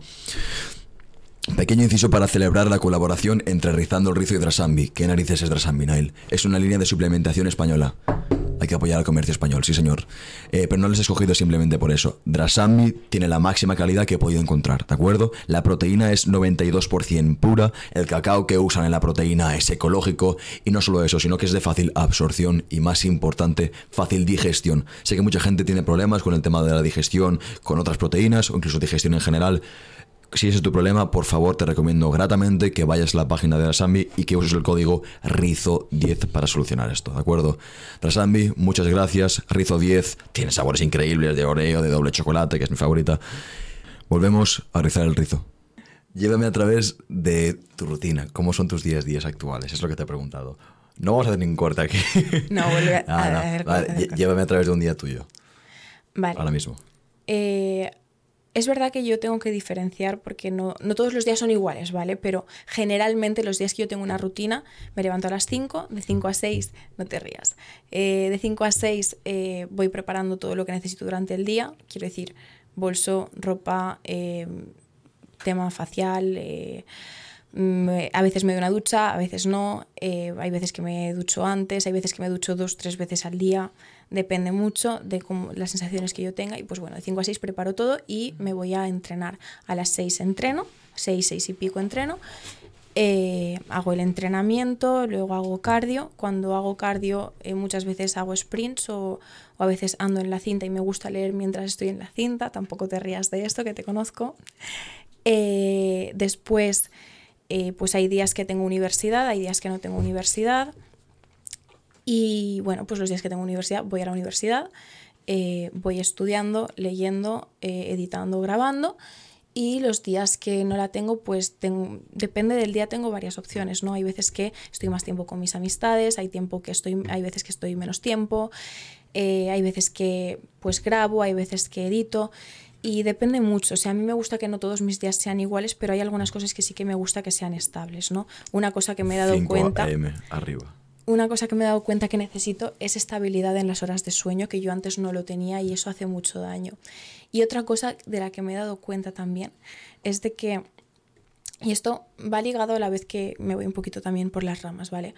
A: Pequeño inciso para celebrar la colaboración entre Rizando el Rizo y Drasambi. ¿Qué narices es Drasambi, Nile? Es una línea de suplementación española. Hay que apoyar al comercio español, sí señor. Eh, pero no les he escogido simplemente por eso. Drasambi tiene la máxima calidad que he podido encontrar, ¿de acuerdo? La proteína es 92% pura, el cacao que usan en la proteína es ecológico y no solo eso, sino que es de fácil absorción y más importante, fácil digestión. Sé que mucha gente tiene problemas con el tema de la digestión, con otras proteínas o incluso digestión en general. Si ese es tu problema, por favor, te recomiendo gratamente que vayas a la página de Rasambi y que uses el código RIZO10 para solucionar esto, ¿de acuerdo? Rasambi, muchas gracias. Rizo10 tiene sabores increíbles de oreo, de doble chocolate, que es mi favorita. Volvemos a rizar el rizo. Llévame a través de tu rutina. ¿Cómo son tus días días actuales? Es lo que te he preguntado. No vamos a hacer ningún corte aquí.
B: No, vuelve a-
A: Ah,
B: a.
A: Llévame a través de un día tuyo.
B: Vale.
A: Ahora mismo.
B: Eh, es verdad que yo tengo que diferenciar porque no, todos los días son iguales, ¿vale? Pero generalmente los días que yo tengo una rutina, me levanto a las 5, de 5 a 6, no te rías, eh, de 5 a 6 eh, voy preparando todo lo que necesito durante el día, quiero decir, bolso, ropa, eh, tema facial, mm, a veces me doy una ducha, a veces no, hay veces que me ducho antes, hay veces que me ducho dos, tres veces al día depende mucho de las sensaciones que yo tenga y pues bueno, de 5 a 6 preparo todo y me voy a entrenar. A las 6 entreno, 6, 6 y pico entreno, eh, hago el entrenamiento, luego hago cardio. Cuando hago cardio eh, muchas veces hago sprints o, o, a veces ando en la cinta y me gusta leer mientras estoy en la cinta, tampoco te rías de esto que te conozco. Eh, después, pues hay días que tengo universidad, hay días que no tengo universidad. Y bueno, pues los días que tengo universidad voy a la universidad, eh, voy estudiando, leyendo, eh, editando, grabando. Y los días que no la tengo, pues tengo, depende del día, tengo varias opciones, ¿no? Hay veces que estoy más tiempo con mis amistades, hay, tiempo que estoy, hay veces que estoy menos tiempo, eh, hay veces que pues grabo, hay veces que edito y depende mucho. O sea, a mí me gusta que no todos mis días sean iguales, pero hay algunas cosas que sí que me gusta que sean estables, ¿no? Una cosa que me he dado 5 cuenta...
A: AM, arriba
B: una cosa que me he dado cuenta que necesito es estabilidad en las horas de sueño, que yo antes no lo tenía y eso hace mucho daño. Y otra cosa de la que me he dado cuenta también es de que, y esto va ligado a la vez que me voy un poquito también por las ramas, ¿vale?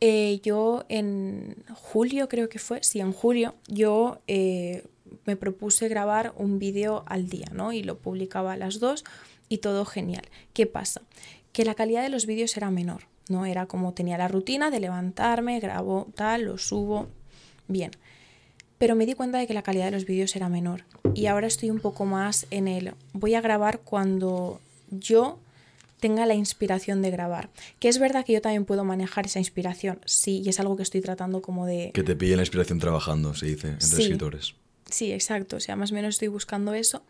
B: Eh, yo en julio creo que fue, sí, en julio, yo eh, me propuse grabar un vídeo al día, ¿no? Y lo publicaba a las dos y todo genial. ¿Qué pasa? Que la calidad de los vídeos era menor ¿no? Era como tenía la rutina de levantarme, grabo tal, lo subo, bien. Pero me di cuenta de que la calidad de los vídeos era menor. Y ahora estoy un poco más en el, voy a grabar cuando yo tenga la inspiración de grabar. Que es verdad que yo también puedo manejar esa inspiración, sí, y es algo que estoy tratando como de...
A: Que te pille la inspiración trabajando, se dice, entre
B: sí,
A: escritores.
B: Sí, exacto, o sea, más o menos estoy buscando eso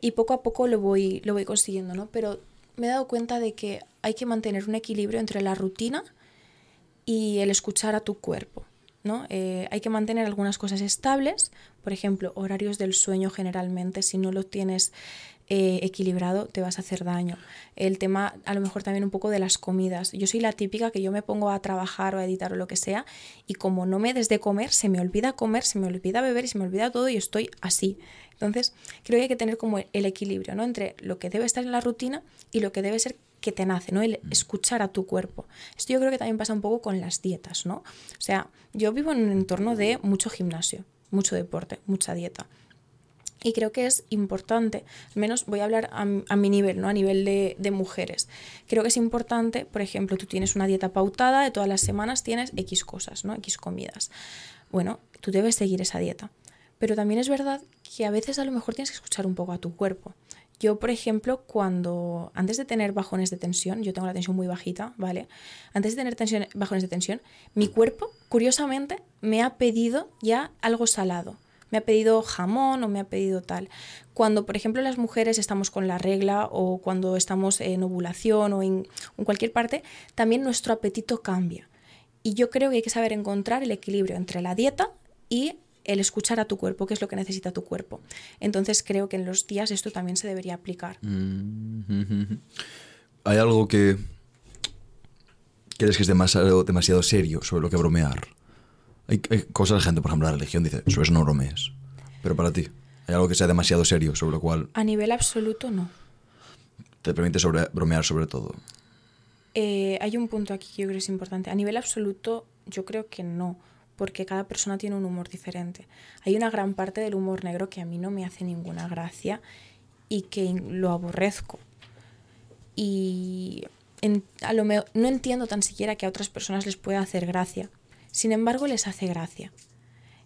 B: y poco a poco lo voy, lo voy consiguiendo, ¿no? Pero me he dado cuenta de que hay que mantener un equilibrio entre la rutina y el escuchar a tu cuerpo. ¿no? Eh, hay que mantener algunas cosas estables, por ejemplo, horarios del sueño generalmente, si no lo tienes eh, equilibrado te vas a hacer daño. El tema a lo mejor también un poco de las comidas. Yo soy la típica que yo me pongo a trabajar o a editar o lo que sea y como no me des de comer, se me olvida comer, se me olvida beber y se me olvida todo y estoy así. Entonces creo que hay que tener como el equilibrio ¿no? entre lo que debe estar en la rutina y lo que debe ser que te nace, ¿no? El escuchar a tu cuerpo. Esto yo creo que también pasa un poco con las dietas, ¿no? O sea, yo vivo en un entorno de mucho gimnasio, mucho deporte, mucha dieta. Y creo que es importante, al menos voy a hablar a, mi nivel, ¿no? a nivel de, de, mujeres. Creo que es importante, por ejemplo, tú tienes una dieta pautada, de todas las semanas tienes X cosas, ¿no? X comidas. Bueno, tú debes seguir esa dieta. Pero también es verdad que a veces a lo mejor tienes que escuchar un poco a tu cuerpo. Yo, por ejemplo, cuando antes de tener bajones de tensión, yo tengo la tensión muy bajita, ¿vale? Antes de tener tensión, bajones de tensión, mi cuerpo, curiosamente, me ha pedido ya algo salado me ha pedido jamón o me ha pedido tal. Cuando, por ejemplo, las mujeres estamos con la regla o cuando estamos en ovulación o en, cualquier parte, también nuestro apetito cambia. Y yo creo que hay que saber encontrar el equilibrio entre la dieta y el escuchar a tu cuerpo, qué es lo que necesita tu cuerpo. Entonces creo que en los días esto también se debería aplicar.
A: Mm-hmm. Hay algo que crees que es demasiado, demasiado serio sobre lo que bromear. Hay, cosas, la gente, por ejemplo, la religión dice, eso es no bromees. Pero para ti, ¿hay algo que sea demasiado serio sobre lo cual...
B: A nivel absoluto, no.
A: ¿Te permite sobre, bromear sobre todo?
B: Eh, hay un punto aquí que yo creo que es importante. A nivel absoluto, yo creo que no, porque cada persona tiene un humor diferente. Hay una gran parte del humor negro que a mí no me hace ninguna gracia y que lo aborrezco. Y a lo no entiendo tan siquiera que a otras personas les pueda hacer gracia sin embargo, les hace gracia.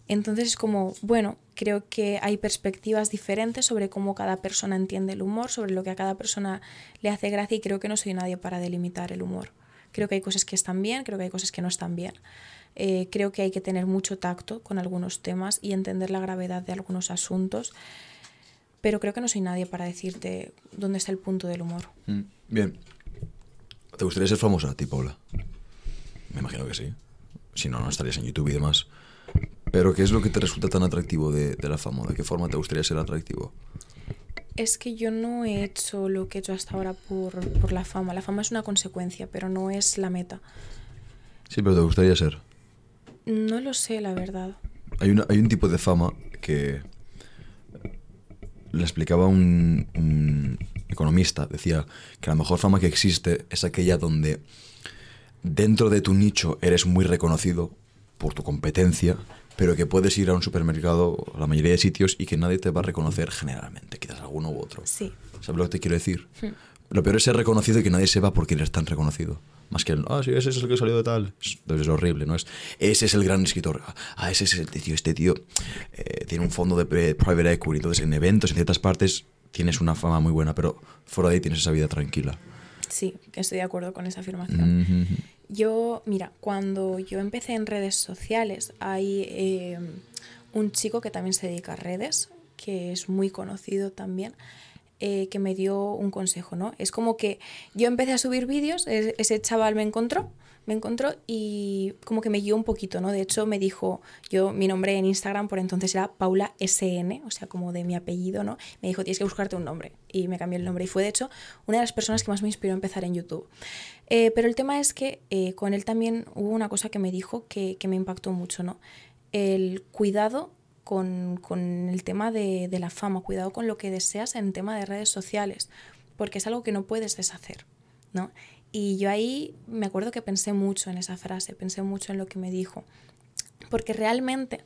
B: Entonces es como, bueno, creo que hay perspectivas diferentes sobre cómo cada persona entiende el humor, sobre lo que a cada persona le hace gracia y creo que no soy nadie para delimitar el humor. Creo que hay cosas que están bien, creo que hay cosas que no están bien. Eh, creo que hay que tener mucho tacto con algunos temas y entender la gravedad de algunos asuntos, pero creo que no soy nadie para decirte dónde está el punto del humor.
A: Mm, bien. ¿Te gustaría ser famosa, tipo Paula? Me imagino que sí si no, no estarías en YouTube y demás. Pero ¿qué es lo que te resulta tan atractivo de, la fama? ¿De qué forma te gustaría ser atractivo?
B: Es que yo no he hecho lo que he hecho hasta ahora por, por la fama. La fama es una consecuencia, pero no es la meta.
A: Sí, pero te gustaría ser.
B: No lo sé, la verdad.
A: Hay, una- hay un tipo de fama que le explicaba un, un economista. Decía que la mejor fama que existe es aquella donde dentro de tu nicho eres muy reconocido por tu competencia, pero que puedes ir a un supermercado, a la mayoría de sitios, y que nadie te va a reconocer generalmente, quizás alguno u otro.
B: Sí.
A: ¿Sabes lo que te quiero decir? Lo peor es ser reconocido y que nadie sepa por qué eres tan reconocido. Más que el, ah, sí, ese es el que salió de tal. Es- Entonces es horrible, ¿no? Es, ese es el gran escritor. Ah, ese es el tío. Este tío eh, tiene un fondo de private equity. Entonces en eventos, en ciertas partes, tienes una fama muy buena, pero fuera de ahí tienes esa vida tranquila.
B: Sí, estoy de acuerdo con esa afirmación.
A: Mhm.
B: Yo, mira, cuando yo empecé en redes sociales, hay eh, un chico que también se dedica a redes, que es muy conocido también, eh, que me dio un consejo, ¿no? Es como que yo empecé a subir vídeos, ese chaval me encontró, me encontró y como que me guió un poquito, ¿no? De hecho, me dijo, yo, mi nombre en Instagram por entonces era Paula SN, o sea, como de mi apellido, ¿no? Me dijo, tienes que buscarte un nombre. Y me cambié el nombre. Y fue, de hecho, una de las personas que más me inspiró a empezar en YouTube. Eh, pero el tema es que eh, con él también hubo una cosa que me dijo que, que me impactó mucho, ¿no? El cuidado con, el tema de, la fama, cuidado con lo que deseas en tema de redes sociales, porque es algo que no puedes deshacer, ¿no? Y yo ahí me acuerdo que pensé mucho en esa frase, pensé mucho en lo que me dijo, porque realmente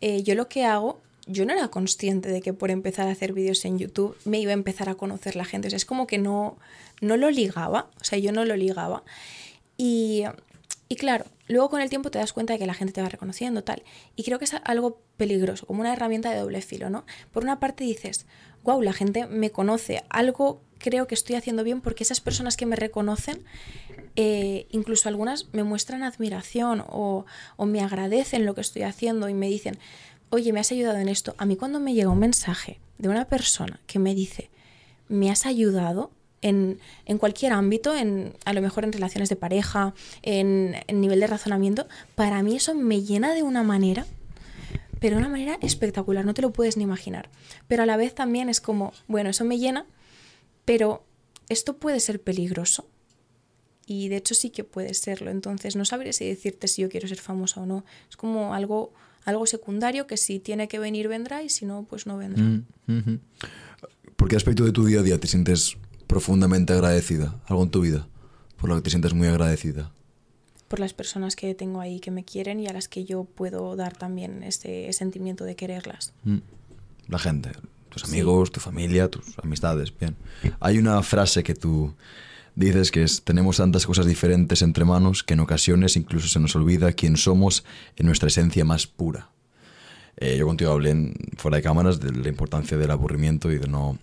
B: eh, yo lo que hago, yo no era consciente de que por empezar a hacer vídeos en YouTube me iba a empezar a conocer la gente. O es como que no, no lo ligaba, o sea, yo no lo ligaba. Y, y claro, luego con el tiempo te das cuenta de que la gente te va reconociendo, tal. Y creo que es algo peligroso, como una herramienta de doble filo, ¿no? Por una parte dices, wow, la gente me conoce, algo creo que estoy haciendo bien porque esas personas que me reconocen, eh, incluso algunas me muestran admiración o, o me agradecen lo que estoy haciendo y me dicen, oye, me has ayudado en esto. A mí cuando me llega un mensaje de una persona que me dice, me has ayudado en, cualquier ámbito, en, a lo mejor en relaciones de pareja, en, nivel de razonamiento, para mí eso me llena de una manera, pero de una manera espectacular, no te lo puedes ni imaginar. Pero a la vez también es como, bueno, eso me llena, pero esto puede ser peligroso. Y de hecho sí que puede serlo. Entonces no sabré si decirte si yo quiero ser famosa o no. Es como algo, algo secundario que si tiene que venir vendrá y si no, pues no vendrá.
A: Mm. ¿Por qué aspecto de tu día a día te sientes profundamente agradecida? Algo en tu vida por lo que te sientes muy agradecida.
B: Por las personas que tengo ahí que me quieren y a las que yo puedo dar también ese sentimiento de quererlas.
A: Mm. La gente, tus
B: Sí.
A: amigos, tu familia, tus amistades, bien. Hay una frase que tú dices que es, tenemos tantas cosas diferentes entre manos que en ocasiones incluso se nos olvida quién somos en nuestra esencia más pura. Eh, yo contigo hablé en- fuera de cámaras de la importancia del aburrimiento y de no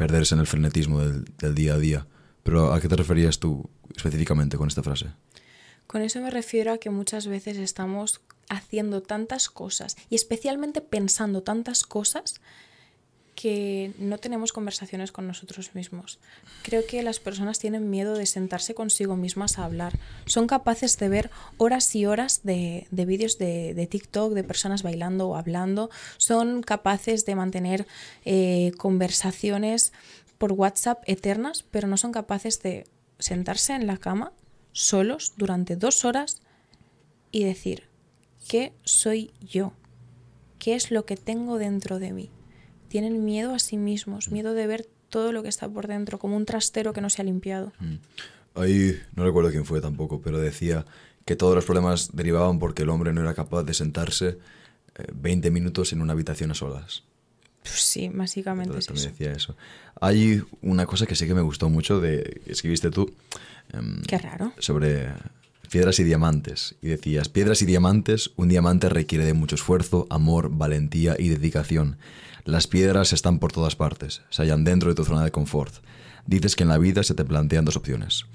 A: perderse en el frenetismo del, día a día. Pero ¿a qué te referías tú específicamente con esta frase?
B: Con eso me refiero a que muchas veces estamos haciendo tantas cosas y especialmente pensando tantas cosas que no tenemos conversaciones con nosotros mismos. Creo que las personas tienen miedo de sentarse consigo mismas a hablar. Son capaces de ver horas y horas de, de vídeos de, de TikTok, de personas bailando o hablando. Son capaces de mantener eh, conversaciones por WhatsApp eternas, pero no son capaces de sentarse en la cama solos durante dos horas y decir, ¿qué soy yo? ¿Qué es lo que tengo dentro de mí? Tienen miedo a sí mismos, miedo de ver todo lo que está por dentro, como un trastero que no se ha limpiado.
A: Ahí no recuerdo quién fue tampoco, pero decía que todos los problemas derivaban porque el hombre no era capaz de sentarse eh, 20 minutos en una habitación a solas.
B: Pues sí, básicamente
A: Entonces
B: es eso.
A: decía eso. Hay una cosa que sí que me gustó mucho de escribiste tú em,
B: Qué raro.
A: sobre piedras y diamantes. Y decías, piedras y diamantes, un diamante requiere de mucho esfuerzo, amor, valentía y dedicación. Las piedras están por todas partes, se hallan dentro de tu zona de confort. Dices que en la vida se te plantean dos opciones.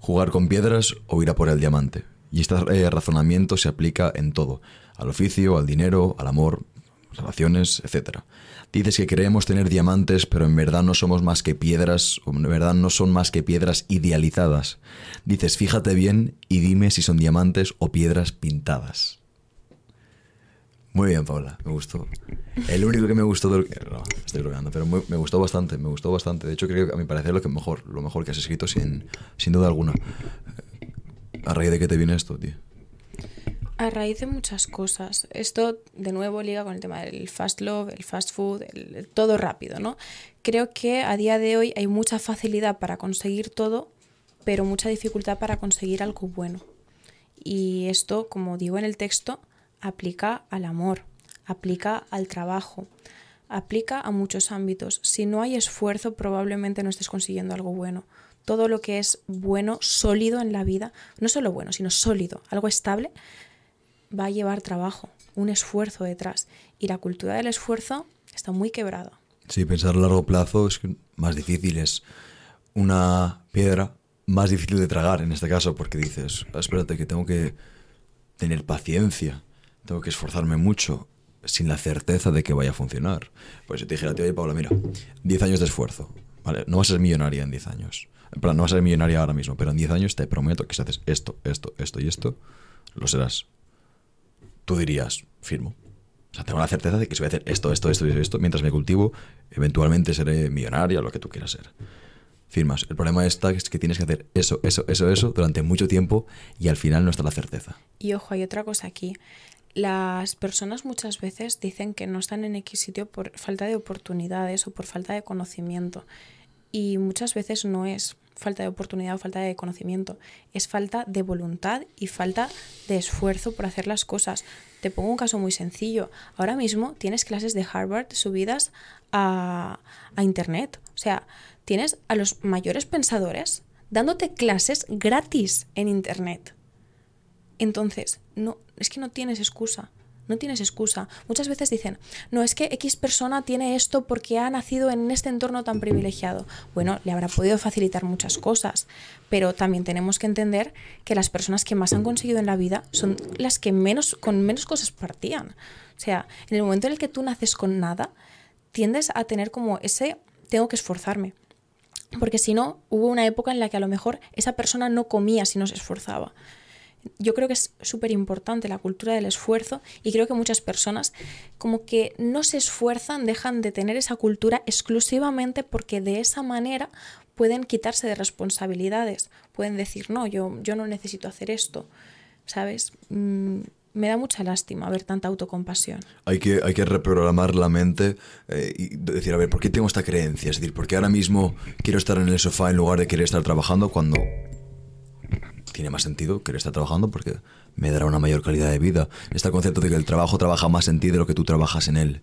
A: Jugar con piedras o ir a por el diamante. Y este eh, razonamiento se aplica en todo, al oficio, al dinero, al amor, relaciones, etc. Dices que queremos tener diamantes, pero en verdad no somos más que piedras, o en verdad no son más que piedras idealizadas. Dices, fíjate bien y dime si son diamantes o piedras pintadas. Muy bien, Paula, me gustó. El único que me gustó del no, estoy bromeando, pero me gustó bastante, me gustó bastante. De hecho, creo que a mi parecer lo que mejor, lo mejor que has escrito sin, sin duda alguna. ¿A raíz de qué te viene esto, tío?
B: A raíz de muchas cosas. Esto, de nuevo, liga con el tema del fast love, el fast food, todo rápido, ¿no? Creo que a día de hoy hay mucha facilidad para conseguir todo, pero mucha dificultad para conseguir algo bueno. Y esto, como digo en el texto, aplica al amor, aplica al trabajo, aplica a muchos ámbitos. Si no hay esfuerzo, probablemente no estés consiguiendo algo bueno. Todo lo que es bueno, sólido en la vida, no solo bueno, sino sólido, algo estable, va a llevar trabajo, un esfuerzo detrás. Y la cultura del esfuerzo está muy quebrada.
A: Sí, pensar a largo plazo es más difícil, es una piedra más difícil de tragar en este caso, porque dices, "Ah, espérate que tengo que tener paciencia, tengo que esforzarme mucho sin la certeza de que vaya a funcionar. Pues si te dijera, tío, Paula, mira, 10 años de esfuerzo, ¿vale? No vas a ser millonaria en 10 años. En plan, no vas a ser millonaria ahora mismo, pero en 10 años te prometo que si haces esto, esto, esto y esto, lo serás. Tú dirías, firmo. O sea, tengo la certeza de que si voy a hacer esto, esto, esto y esto, mientras me cultivo, eventualmente seré millonaria lo que tú quieras ser. Firmas. El problema está es que tienes que hacer eso, eso, eso, eso durante mucho tiempo y al final no está la certeza.
B: Y ojo, hay otra cosa aquí. Las personas muchas veces dicen que no están en X sitio por falta de oportunidades o por falta de conocimiento. Y muchas veces no es falta de oportunidad o falta de conocimiento, es falta de voluntad y falta de esfuerzo por hacer las cosas. Te pongo un caso muy sencillo. Ahora mismo tienes clases de Harvard subidas a, a Internet. O sea, tienes a los mayores pensadores dándote clases gratis en Internet. Entonces, no, es que no tienes excusa. No tienes excusa. Muchas veces dicen, no, es que X persona tiene esto porque ha nacido en este entorno tan privilegiado. Bueno, le habrá podido facilitar muchas cosas, pero también tenemos que entender que las personas que más han conseguido en la vida son las que menos, con menos cosas partían. O sea, en el momento en el que tú naces con nada, tiendes a tener como ese, tengo que esforzarme. Porque si no, hubo una época en la que a lo mejor esa persona no comía si no se esforzaba yo creo que es súper importante la cultura del esfuerzo y creo que muchas personas como que no se esfuerzan, dejan de tener esa cultura exclusivamente porque de esa manera pueden quitarse de responsabilidades, pueden decir, no, yo, yo no necesito hacer esto, ¿sabes? Mm, me da mucha lástima ver tanta autocompasión.
A: Hay que, hay que reprogramar la mente eh, y decir, a ver, ¿por qué tengo esta creencia? Es decir, ¿por qué ahora mismo quiero estar en el sofá en lugar de querer estar trabajando cuando tiene más sentido querer estar trabajando porque me dará una mayor calidad de vida. Este concepto de que el trabajo trabaja más en ti de lo que tú trabajas en él.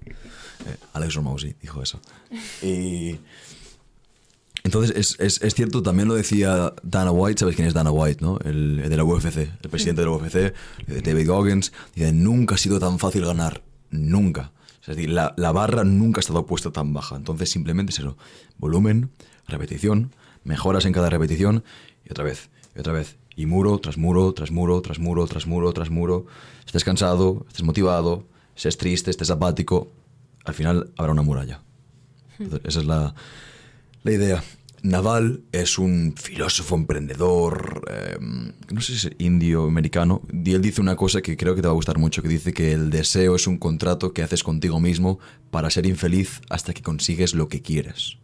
A: Eh, Alex Romausi dijo eso. Y entonces es, es, es, cierto, también lo decía Dana White, ¿sabes quién es Dana White? ¿no? El, el de la UFC, el presidente de la UFC, David Goggins, dice, nunca ha sido tan fácil ganar, nunca. Es decir, la, la barra nunca ha estado puesta tan baja. Entonces simplemente es eso, volumen, repetición, mejoras en cada repetición y otra vez, y otra vez, y muro tras muro, tras muro, tras muro, tras muro, tras muro. Estés cansado, estés motivado, estés triste, estés apático, al final habrá una muralla. Esa es la, la, idea. Naval es un filósofo emprendedor, eh, no sé si es indio americano, y él dice una cosa que creo que te va a gustar mucho, que dice que el deseo es un contrato que haces contigo mismo para ser infeliz hasta que consigues lo que quieres.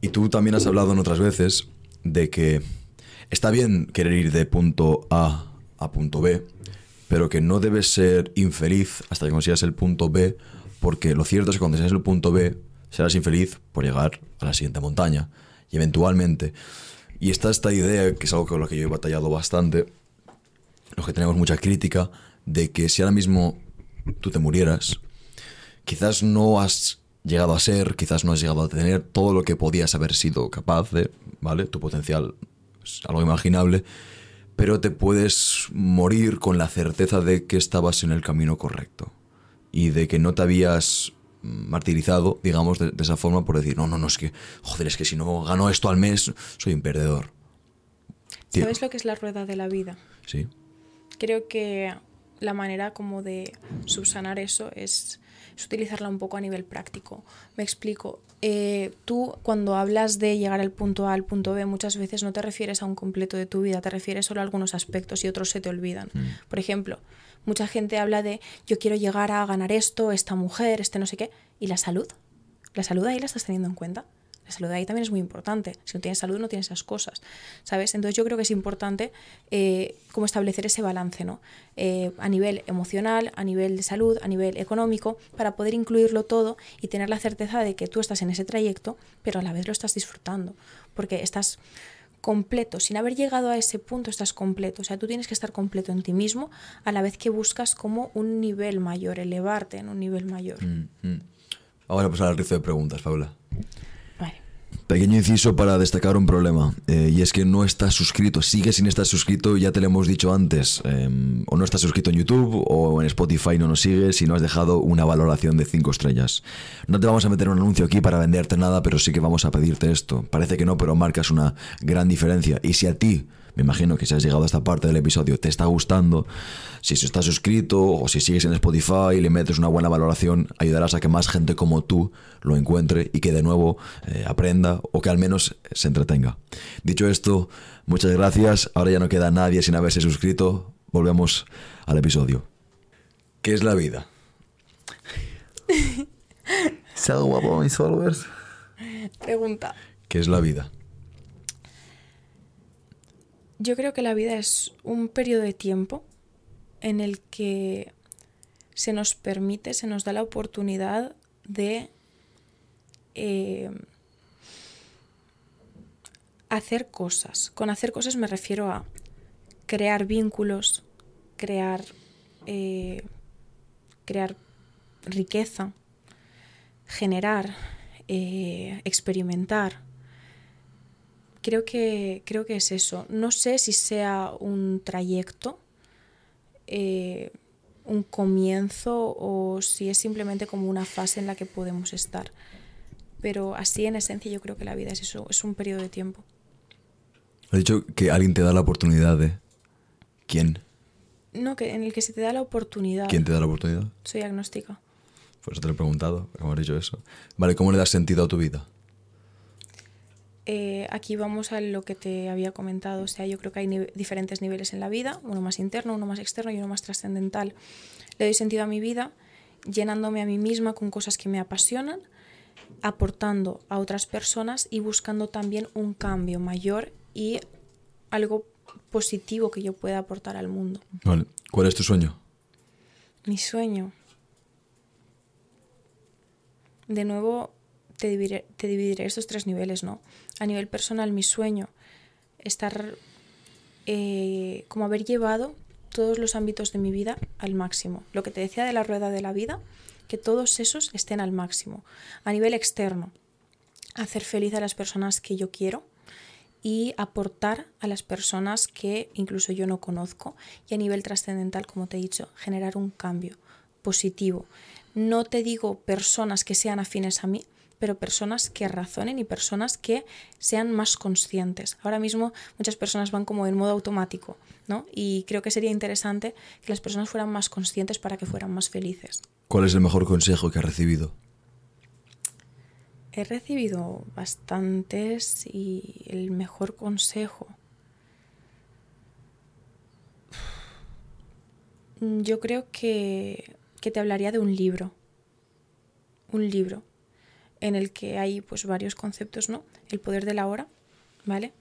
A: Y tú también has hablado en otras veces de que está bien querer ir de punto A a punto B, pero que no debes ser infeliz hasta que consigas el punto B, porque lo cierto es que cuando llegues el punto B, serás infeliz por llegar a la siguiente montaña. Y eventualmente, y está esta idea, que es algo con lo que yo he batallado bastante, los que tenemos mucha crítica, de que si ahora mismo tú te murieras, quizás no has llegado a ser, quizás no has llegado a tener todo lo que podías haber sido capaz de, ¿vale? Tu potencial es algo imaginable, pero te puedes morir con la certeza de que estabas en el camino correcto y de que no te habías martirizado, digamos, de, de, esa forma por decir, no, no, no, es que, joder, es que si no gano esto al mes, soy un perdedor.
B: Tío. ¿Sabes lo que es la rueda de la vida?
A: Sí.
B: Creo que la manera como de subsanar eso es, es utilizarla un poco a nivel práctico. Me explico. Eh, tú cuando hablas de llegar al punto A al punto B muchas veces no te refieres a un completo de tu vida, te refieres solo a algunos aspectos y otros se te olvidan. Mm. Por ejemplo, Mucha gente habla de yo quiero llegar a ganar esto, esta mujer, este no sé qué. ¿Y la salud? ¿La salud ahí la estás teniendo en cuenta? La salud ahí también es muy importante. Si no tienes salud, no tienes esas cosas, ¿sabes? Entonces yo creo que es importante eh, como establecer ese balance, ¿no? Eh, a nivel emocional, a nivel de salud, a nivel económico, para poder incluirlo todo y tener la certeza de que tú estás en ese trayecto, pero a la vez lo estás disfrutando, porque estás completo, sin haber llegado a ese punto estás completo, o sea, tú tienes que estar completo en ti mismo a la vez que buscas como un nivel mayor, elevarte en un nivel mayor.
A: Mm, mm. Vamos a pasar al rizo de preguntas, Paula. Pequeño inciso para destacar un problema, eh, y es que no estás suscrito, sigue sin estar suscrito, ya te lo hemos dicho antes, eh, o no estás suscrito en YouTube o en Spotify no nos sigues y no has dejado una valoración de 5 estrellas. No te vamos a meter un anuncio aquí para venderte nada, pero sí que vamos a pedirte esto. Parece que no, pero marcas una gran diferencia. Y si a ti me imagino que si has llegado a esta parte del episodio te está gustando, si estás suscrito o si sigues en Spotify y le metes una buena valoración, ayudarás a que más gente como tú lo encuentre y que de nuevo eh, aprenda o que al menos se entretenga. Dicho esto, muchas gracias. Ahora ya no queda nadie sin haberse suscrito. Volvemos al episodio. ¿Qué es la vida? ¿Es algo guapo mis followers?
B: Pregunta.
A: ¿Qué es la vida?
B: Yo creo que la vida es un periodo de tiempo en el que se nos permite, se nos da la oportunidad de eh, hacer cosas. Con hacer cosas me refiero a crear vínculos, crear, eh, crear riqueza, generar, eh, experimentar. Creo que, creo que es eso. No sé si sea un trayecto, eh, un comienzo o si es simplemente como una fase en la que podemos estar. Pero así en esencia yo creo que la vida es eso, es un periodo de tiempo.
A: Has dicho que alguien te da la oportunidad de... ¿Quién?
B: No, que en el que se te da la oportunidad.
A: ¿Quién te da la oportunidad?
B: Soy agnóstica.
A: Por eso te lo he preguntado, como has dicho eso. Vale, ¿cómo le das sentido a tu vida?
B: Eh, aquí vamos a lo que te había comentado. O sea, yo creo que hay nive- diferentes niveles en la vida, uno más interno, uno más externo y uno más trascendental. Le doy sentido a mi vida llenándome a mí misma con cosas que me apasionan, aportando a otras personas y buscando también un cambio mayor y algo positivo que yo pueda aportar al mundo.
A: Vale. ¿Cuál es tu sueño?
B: Mi sueño. De nuevo, te dividiré, te dividiré estos tres niveles, ¿no? A nivel personal, mi sueño, estar eh, como haber llevado todos los ámbitos de mi vida al máximo. Lo que te decía de la rueda de la vida, que todos esos estén al máximo. A nivel externo, hacer feliz a las personas que yo quiero y aportar a las personas que incluso yo no conozco y a nivel trascendental, como te he dicho, generar un cambio positivo. No te digo personas que sean afines a mí, pero personas que razonen y personas que sean más conscientes. Ahora mismo muchas personas van como en modo automático, ¿no? Y creo que sería interesante que las personas fueran más conscientes para que fueran más felices.
A: ¿Cuál es el mejor consejo que has recibido?
B: He recibido bastantes y el mejor consejo. Yo creo que, que te hablaría de un libro. Un libro en el que hay pues varios conceptos, ¿no? El poder de la hora, ¿vale?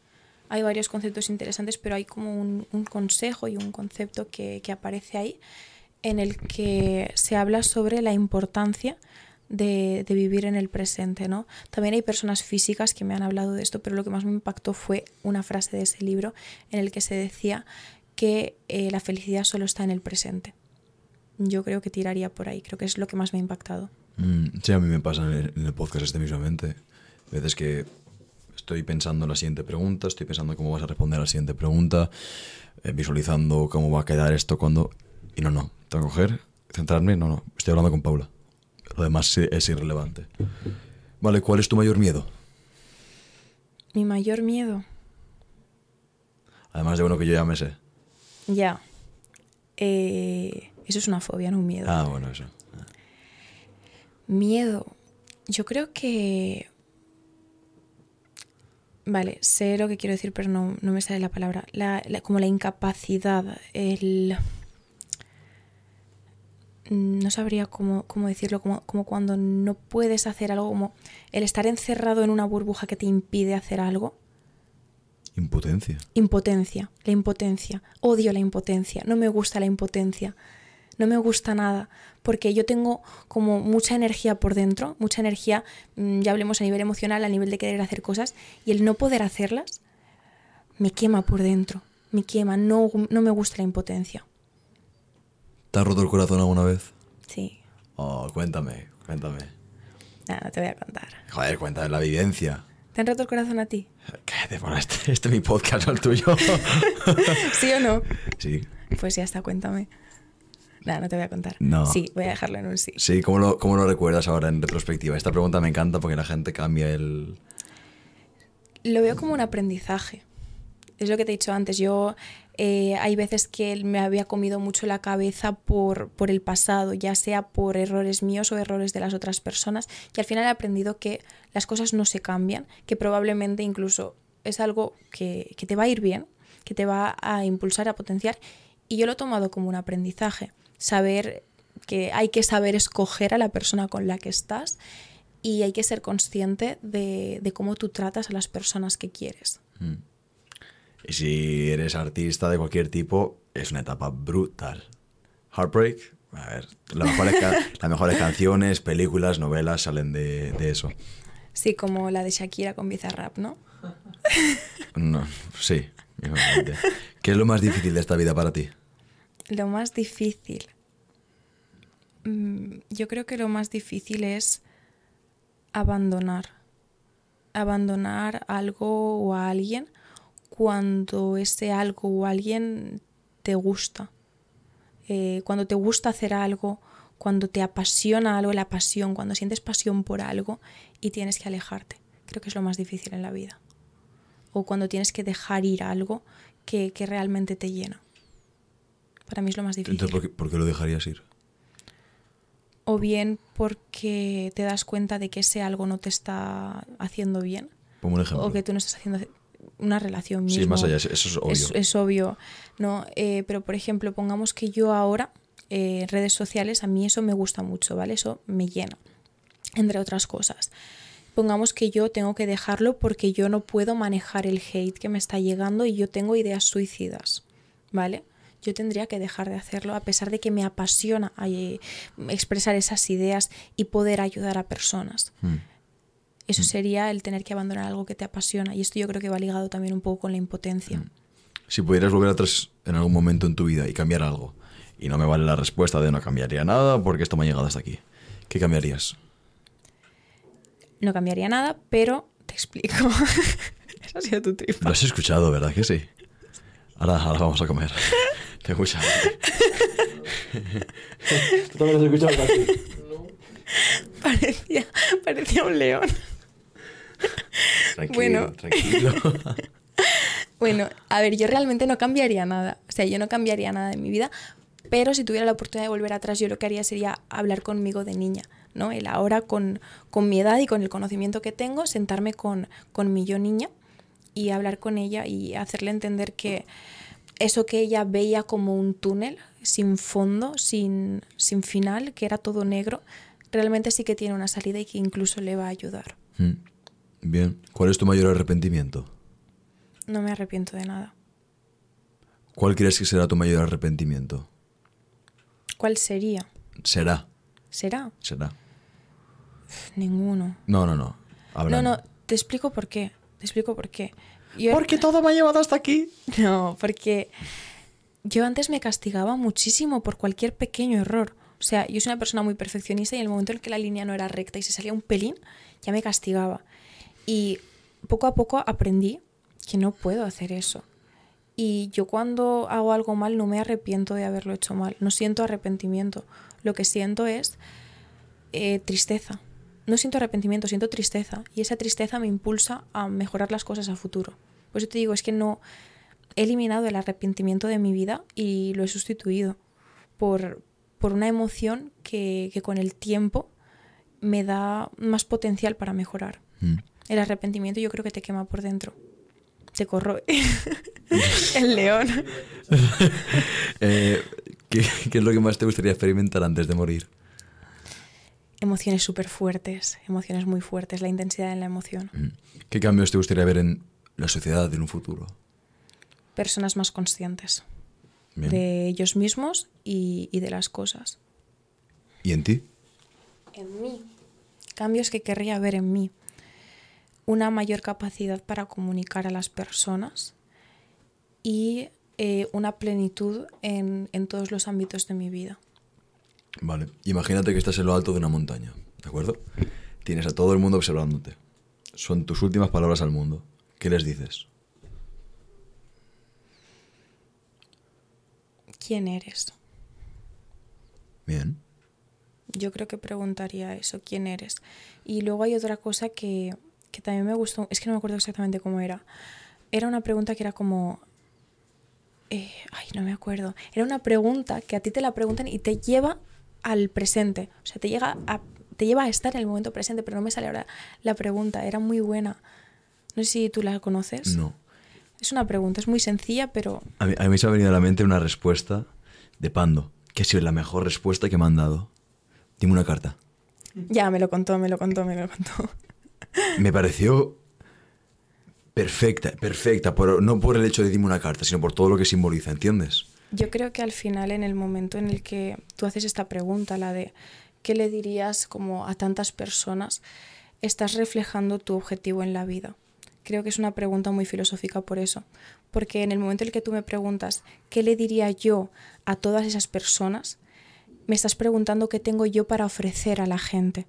B: Hay varios conceptos interesantes, pero hay como un, consejo y un concepto que, que aparece ahí en el que se habla sobre la importancia de, de, vivir en el presente, ¿no? También hay personas físicas que me han hablado de esto, pero lo que más me impactó fue una frase de ese libro en el que se decía que eh, la felicidad solo está en el presente. Yo creo que tiraría por ahí, creo que es lo que más me ha impactado.
A: Mm, sí, a mí me pasa en el, en el podcast este mismamente. Veces que estoy pensando en la siguiente pregunta, estoy pensando cómo vas a responder a la siguiente pregunta, eh, visualizando cómo va a quedar esto cuando... Y no, no, tengo que coger, centrarme, no, no, estoy hablando con Paula. Lo demás es irrelevante. Vale, ¿cuál es tu mayor miedo?
B: Mi mayor miedo.
A: Además de uno que yo ya me sé.
B: Ya. Eh, eso es una fobia, no un miedo.
A: Ah, bueno, eso.
B: Miedo. Yo creo que... Vale, sé lo que quiero decir, pero no, no me sale la palabra. La, la, como la incapacidad, el... no sabría cómo, cómo decirlo, como, como cuando no puedes hacer algo, como el estar encerrado en una burbuja que te impide hacer algo.
A: Impotencia.
B: Impotencia, la impotencia. Odio la impotencia, no me gusta la impotencia. No me gusta nada, porque yo tengo como mucha energía por dentro, mucha energía, mm, ya hablemos a nivel emocional, a nivel de querer hacer cosas, y el no poder hacerlas me quema por dentro, me quema, no, no me gusta la impotencia.
A: ¿Te has roto el corazón alguna vez?
B: Sí,
A: Oh, cuéntame, cuéntame.
B: nada, no te voy a contar.
A: Joder, cuéntame la vivencia.
B: ¿Te han roto el corazón a ti?
A: Cállate, por este, este es mi podcast, no el tuyo.
B: ¿Sí o no?
A: sí.
B: Pues ya está, cuéntame. Nada, no te voy a contar.
A: No.
B: Sí, voy a dejarlo en un sí.
A: Sí, ¿cómo lo, ¿cómo lo recuerdas ahora en retrospectiva? Esta pregunta me encanta porque la gente cambia el...
B: Lo veo como un aprendizaje. Es lo que te he dicho antes. Yo eh, hay veces que me había comido mucho la cabeza por, por el pasado, ya sea por errores míos o errores de las otras personas. Y al final he aprendido que las cosas no se cambian, que probablemente incluso es algo que, que te va a ir bien, que te va a impulsar, a potenciar. Y yo lo he tomado como un aprendizaje. Saber que hay que saber escoger a la persona con la que estás y hay que ser consciente de, de cómo tú tratas a las personas que quieres.
A: Y si eres artista de cualquier tipo, es una etapa brutal. Heartbreak, a ver, las mejores, las mejores canciones, películas, novelas salen de, de eso.
B: Sí, como la de Shakira con Bizarrap, ¿no?
A: No, sí, igualmente. ¿Qué es lo más difícil de esta vida para ti?
B: Lo más difícil. Mm, Yo creo que lo más difícil es abandonar. Abandonar algo o a alguien cuando ese algo o alguien te gusta. Eh, cuando te gusta hacer algo, cuando te apasiona algo, la pasión, cuando sientes pasión por algo y tienes que alejarte. Creo que es lo más difícil en la vida. O cuando tienes que dejar ir algo que, que realmente te llena. Para mí es lo más difícil.
A: Entonces, ¿por qué, por qué lo dejarías ir?
B: O bien porque te das cuenta de que ese algo no te está haciendo bien.
A: Pongo un ejemplo.
B: O que tú no estás haciendo una relación mismo.
A: Sí, más allá, eso es obvio.
B: Es, es obvio, ¿no? Eh, pero, por ejemplo, pongamos que yo ahora, eh, en redes sociales, a mí eso me gusta mucho, ¿vale? Eso me llena, entre otras cosas. Pongamos que yo tengo que dejarlo porque yo no puedo manejar el hate que me está llegando y yo tengo ideas suicidas, ¿vale? Yo tendría que dejar de hacerlo a pesar de que me apasiona expresar esas ideas y poder ayudar a personas.
A: Mm.
B: Eso sería el tener que abandonar algo que te apasiona. Y esto yo creo que va ligado también un poco con la impotencia.
A: Si pudieras volver atrás en algún momento en tu vida y cambiar algo, y no me vale la respuesta de no cambiaría nada porque esto me ha llegado hasta aquí, ¿qué cambiarías?
B: No cambiaría nada, pero te explico. Esa ha sido tu tripa.
A: Lo has escuchado, ¿verdad que sí? Ahora, ahora vamos a comer. Te escucha. ¿Tú también has escuchado casi?
B: Parecía, parecía un león.
A: Tranquilo,
B: Bueno.
A: tranquilo.
B: Bueno, a ver, yo realmente no cambiaría nada. O sea, yo no cambiaría nada de mi vida. Pero si tuviera la oportunidad de volver atrás, yo lo que haría sería hablar conmigo de niña, ¿no? El ahora con, con mi edad y con el conocimiento que tengo, sentarme con, con mi yo niña y hablar con ella y hacerle entender que eso que ella veía como un túnel, sin fondo, sin, sin final, que era todo negro, realmente sí que tiene una salida y que incluso le va a ayudar.
A: Mm. Bien. ¿Cuál es tu mayor arrepentimiento?
B: No me arrepiento de nada.
A: ¿Cuál crees que será tu mayor arrepentimiento?
B: ¿Cuál sería?
A: Será.
B: ¿Será?
A: Será.
B: Ninguno.
A: No, no, no.
B: No, no, te explico por qué. Te explico por qué. Yo-
A: Porque todo me ha llevado hasta aquí.
B: No, porque yo antes me castigaba muchísimo por cualquier pequeño error. O sea, yo soy una persona muy perfeccionista y en el momento en que la línea no era recta y se salía un pelín, ya me castigaba. Y poco a poco aprendí que no puedo hacer eso. Y yo cuando hago algo mal no me arrepiento de haberlo hecho mal. No siento arrepentimiento. Lo que siento es eh, tristeza. No siento arrepentimiento, siento tristeza. Y esa tristeza me impulsa a mejorar las cosas a futuro. Por eso te digo, es que no he eliminado el arrepentimiento de mi vida y lo he sustituido por, por una emoción que, que con el tiempo me da más potencial para mejorar.
A: Mm.
B: El arrepentimiento yo creo que te quema por dentro. Te corroe. el león.
A: Eh, ¿Qué, qué es lo que más te gustaría experimentar antes de morir?
B: Emociones súper fuertes, emociones muy fuertes, la intensidad en la emoción.
A: Mm. ¿Qué cambios te gustaría ver en la sociedad en un futuro?
B: Personas más conscientes
A: Bien.
B: de ellos mismos y, y de las cosas.
A: ¿Y en ti?
B: En mí. Cambios que querría ver en mí. Una mayor capacidad para comunicar a las personas y eh, una plenitud en, en todos los ámbitos de mi vida.
A: Vale. Imagínate que estás en lo alto de una montaña, ¿de acuerdo? Tienes a todo el mundo observándote. Son tus últimas palabras al mundo. ¿Qué les dices?
B: ¿Quién eres?
A: Bien.
B: Yo creo que preguntaría eso, ¿quién eres? Y luego hay otra cosa que, que también me gustó, es que no me acuerdo exactamente cómo era. Era una pregunta que era como... eh, ay, no me acuerdo. Era una pregunta que a ti te la preguntan y te lleva al presente. O sea, te, llega a, te lleva a estar en el momento presente, pero no me sale ahora la pregunta. Era muy buena. No sé si tú la conoces.
A: No.
B: Es una pregunta, es muy sencilla, pero
A: A mí, a mí se ha venido a la mente una respuesta de Pando, que ha sido la mejor respuesta que me han dado. Dime una carta.
B: ya me lo contó, me lo contó, me lo contó.
A: Me pareció perfecta, perfecta, por- no por el hecho de dime una carta, sino por todo lo que simboliza, ¿entiendes?
B: Yo creo que al final, en el momento en el que tú haces esta pregunta, la de qué le dirías como a tantas personas, estás reflejando tu objetivo en la vida. Creo que es una pregunta muy filosófica por eso, porque en el momento en el que tú me preguntas qué le diría yo a todas esas personas, me estás preguntando qué tengo yo para ofrecer a la gente.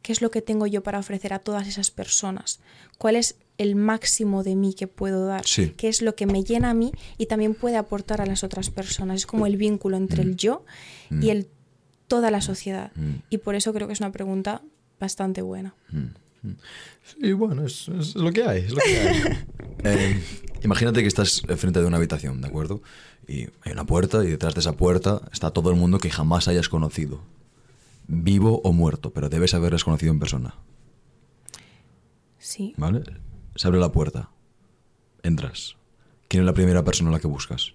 B: ¿Qué es lo que tengo yo para ofrecer a todas esas personas? ¿Cuál es el máximo de mí que puedo dar?
A: Sí.
B: ¿Qué es lo que me llena a mí y también puede aportar a las otras personas? Es como el vínculo entre el yo y el toda la sociedad.
A: Mm.
B: Y por eso creo que es una pregunta bastante buena.
A: Sí, bueno, es, es lo que hay, es lo que hay. Eh, imagínate que estás frente de una habitación, ¿de acuerdo? Y hay una puerta y detrás de esa puerta está todo el mundo que jamás hayas conocido. Vivo o muerto, pero debes haberles conocido en persona,
B: Sí.
A: ¿vale? Se abre la puerta. Entras. ¿Quién es la primera persona a la que buscas?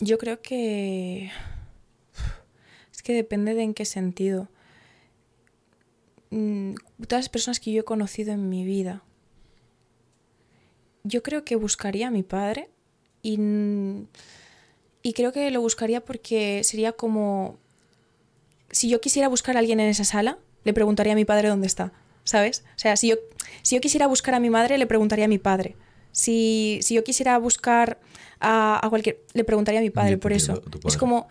B: Yo creo que... Es que depende de en qué sentido. Mm, Todas las personas que yo he conocido en mi vida. Yo creo que buscaría a mi padre y, y creo que lo buscaría porque sería como... Si yo quisiera buscar a alguien en esa sala, le preguntaría a mi padre dónde está, ¿sabes? O sea, si yo, si yo quisiera buscar a mi madre, le preguntaría a mi padre. Si, si yo quisiera buscar a, a cualquier... Le preguntaría a mi padre, por eso. Es como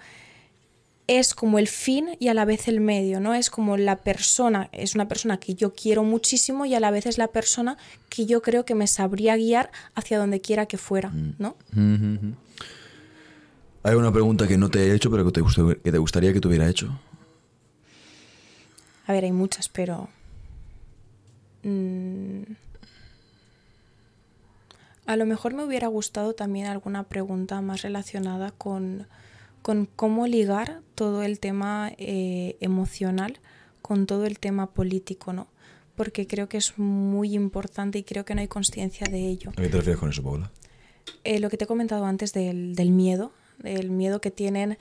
B: es como el fin y a la vez el medio, ¿no? Es como la persona, es una persona que yo quiero muchísimo y a la vez es la persona que yo creo que me sabría guiar hacia donde quiera que fuera, ¿no?
A: Hay una pregunta que no te he hecho, pero que te, gust- que te gustaría que te hubiera hecho.
B: A ver, hay muchas, pero... mm, a lo mejor me hubiera gustado también alguna pregunta más relacionada con, con cómo ligar todo el tema eh, emocional con todo el tema político, ¿no? Porque creo que es muy importante y creo que no hay consciencia de ello.
A: ¿A qué te refieres con eso, Paula?
B: Eh, lo que te he comentado antes del, del miedo, del miedo que tienen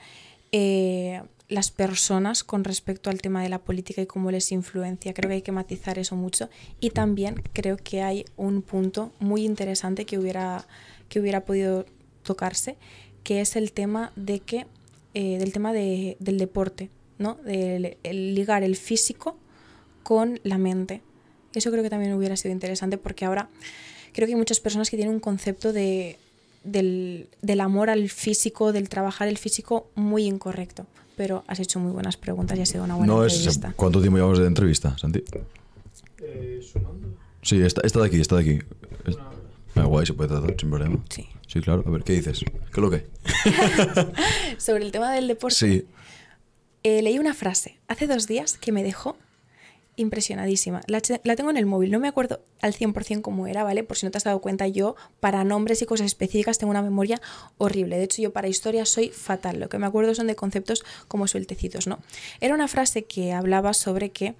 B: eh, las personas con respecto al tema de la política y cómo les influencia. Creo que hay que matizar eso mucho. Y también creo que hay un punto muy interesante que hubiera, que hubiera podido tocarse, que es el tema de que, eh, del tema de- del deporte, ¿no? Del el ligar el físico con la mente. Eso creo que también hubiera sido interesante porque ahora creo que hay muchas personas que tienen un concepto de, del, del amor al físico, del trabajar el físico muy incorrecto. Pero has hecho muy buenas preguntas y ha sido una buena
A: No es,
B: entrevista.
A: ¿Cuánto tiempo llevamos de entrevista, Santi?
C: Eh, sumando.
A: Sí, esta, esta de aquí, esta de aquí. Es-
C: Una hora.
A: Ah, guay, se puede tratar sin problema.
B: Sí.
A: Sí, claro. A ver, ¿qué dices? ¿Qué es lo que?
B: Sobre el tema del deporte,
A: Sí.
B: eh, leí una frase hace dos días que me dejó impresionadísima. La, tengo en el móvil, no me acuerdo al 100% cómo era, ¿vale? Por si no te has dado cuenta, yo para nombres y cosas específicas tengo una memoria horrible. De hecho, yo para historia soy fatal. Lo que me acuerdo son de conceptos como sueltecitos, ¿no? Era una frase que hablaba sobre que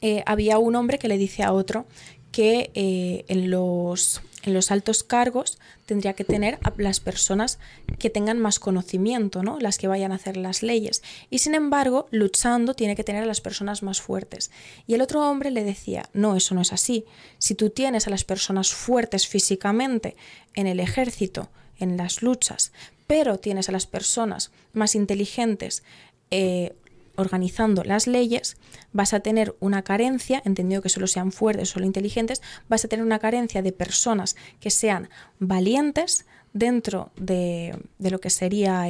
B: eh, había un hombre que le dice a otro que eh, en, los, en los altos cargos tendría que tener a las personas que tengan más conocimiento, ¿no? las que vayan a hacer las leyes. Y sin embargo, luchando tiene que tener a las personas más fuertes. Y el otro hombre le decía, no, eso no es así. Si tú tienes a las personas fuertes físicamente en el ejército, en las luchas, pero tienes a las personas más inteligentes eh, organizando las leyes, vas a tener una carencia, entendido que solo sean fuertes, solo inteligentes, vas a tener una carencia de personas que sean valientes dentro de, lo que sería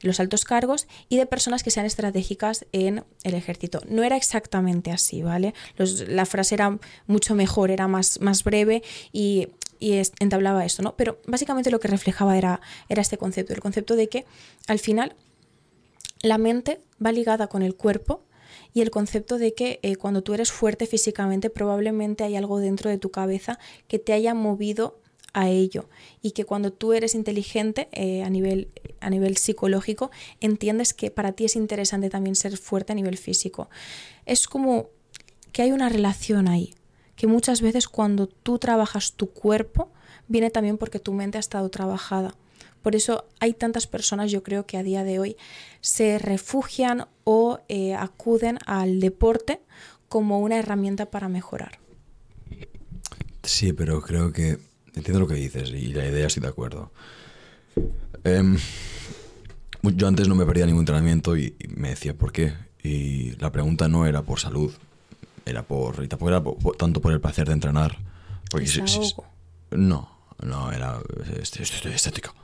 B: los altos cargos y de personas que sean estratégicas en el ejército. No era exactamente así, ¿vale? la frase era mucho mejor, era más, más breve y, entablaba esto, ¿no? Pero básicamente lo que reflejaba era este concepto, el concepto de que al final la mente va ligada con el cuerpo y el concepto de que eh, cuando tú eres fuerte físicamente probablemente hay algo dentro de tu cabeza que te haya movido a ello y que cuando tú eres inteligente eh, a, nivel, a nivel psicológico entiendes que para ti es interesante también ser fuerte a nivel físico. Es como que hay una relación ahí, que muchas veces cuando tú trabajas tu cuerpo viene también porque tu mente ha estado trabajada. Por eso hay tantas personas, yo creo que a día de hoy se refugian o eh, acuden al deporte como una herramienta para mejorar.
A: Sí, pero creo que entiendo lo que dices y la idea estoy de acuerdo. Em, yo antes no me perdía ningún entrenamiento y, me decía por qué. Y la pregunta no era por salud, era por, tampoco era tanto por el placer de entrenar. Porque no, no, era estético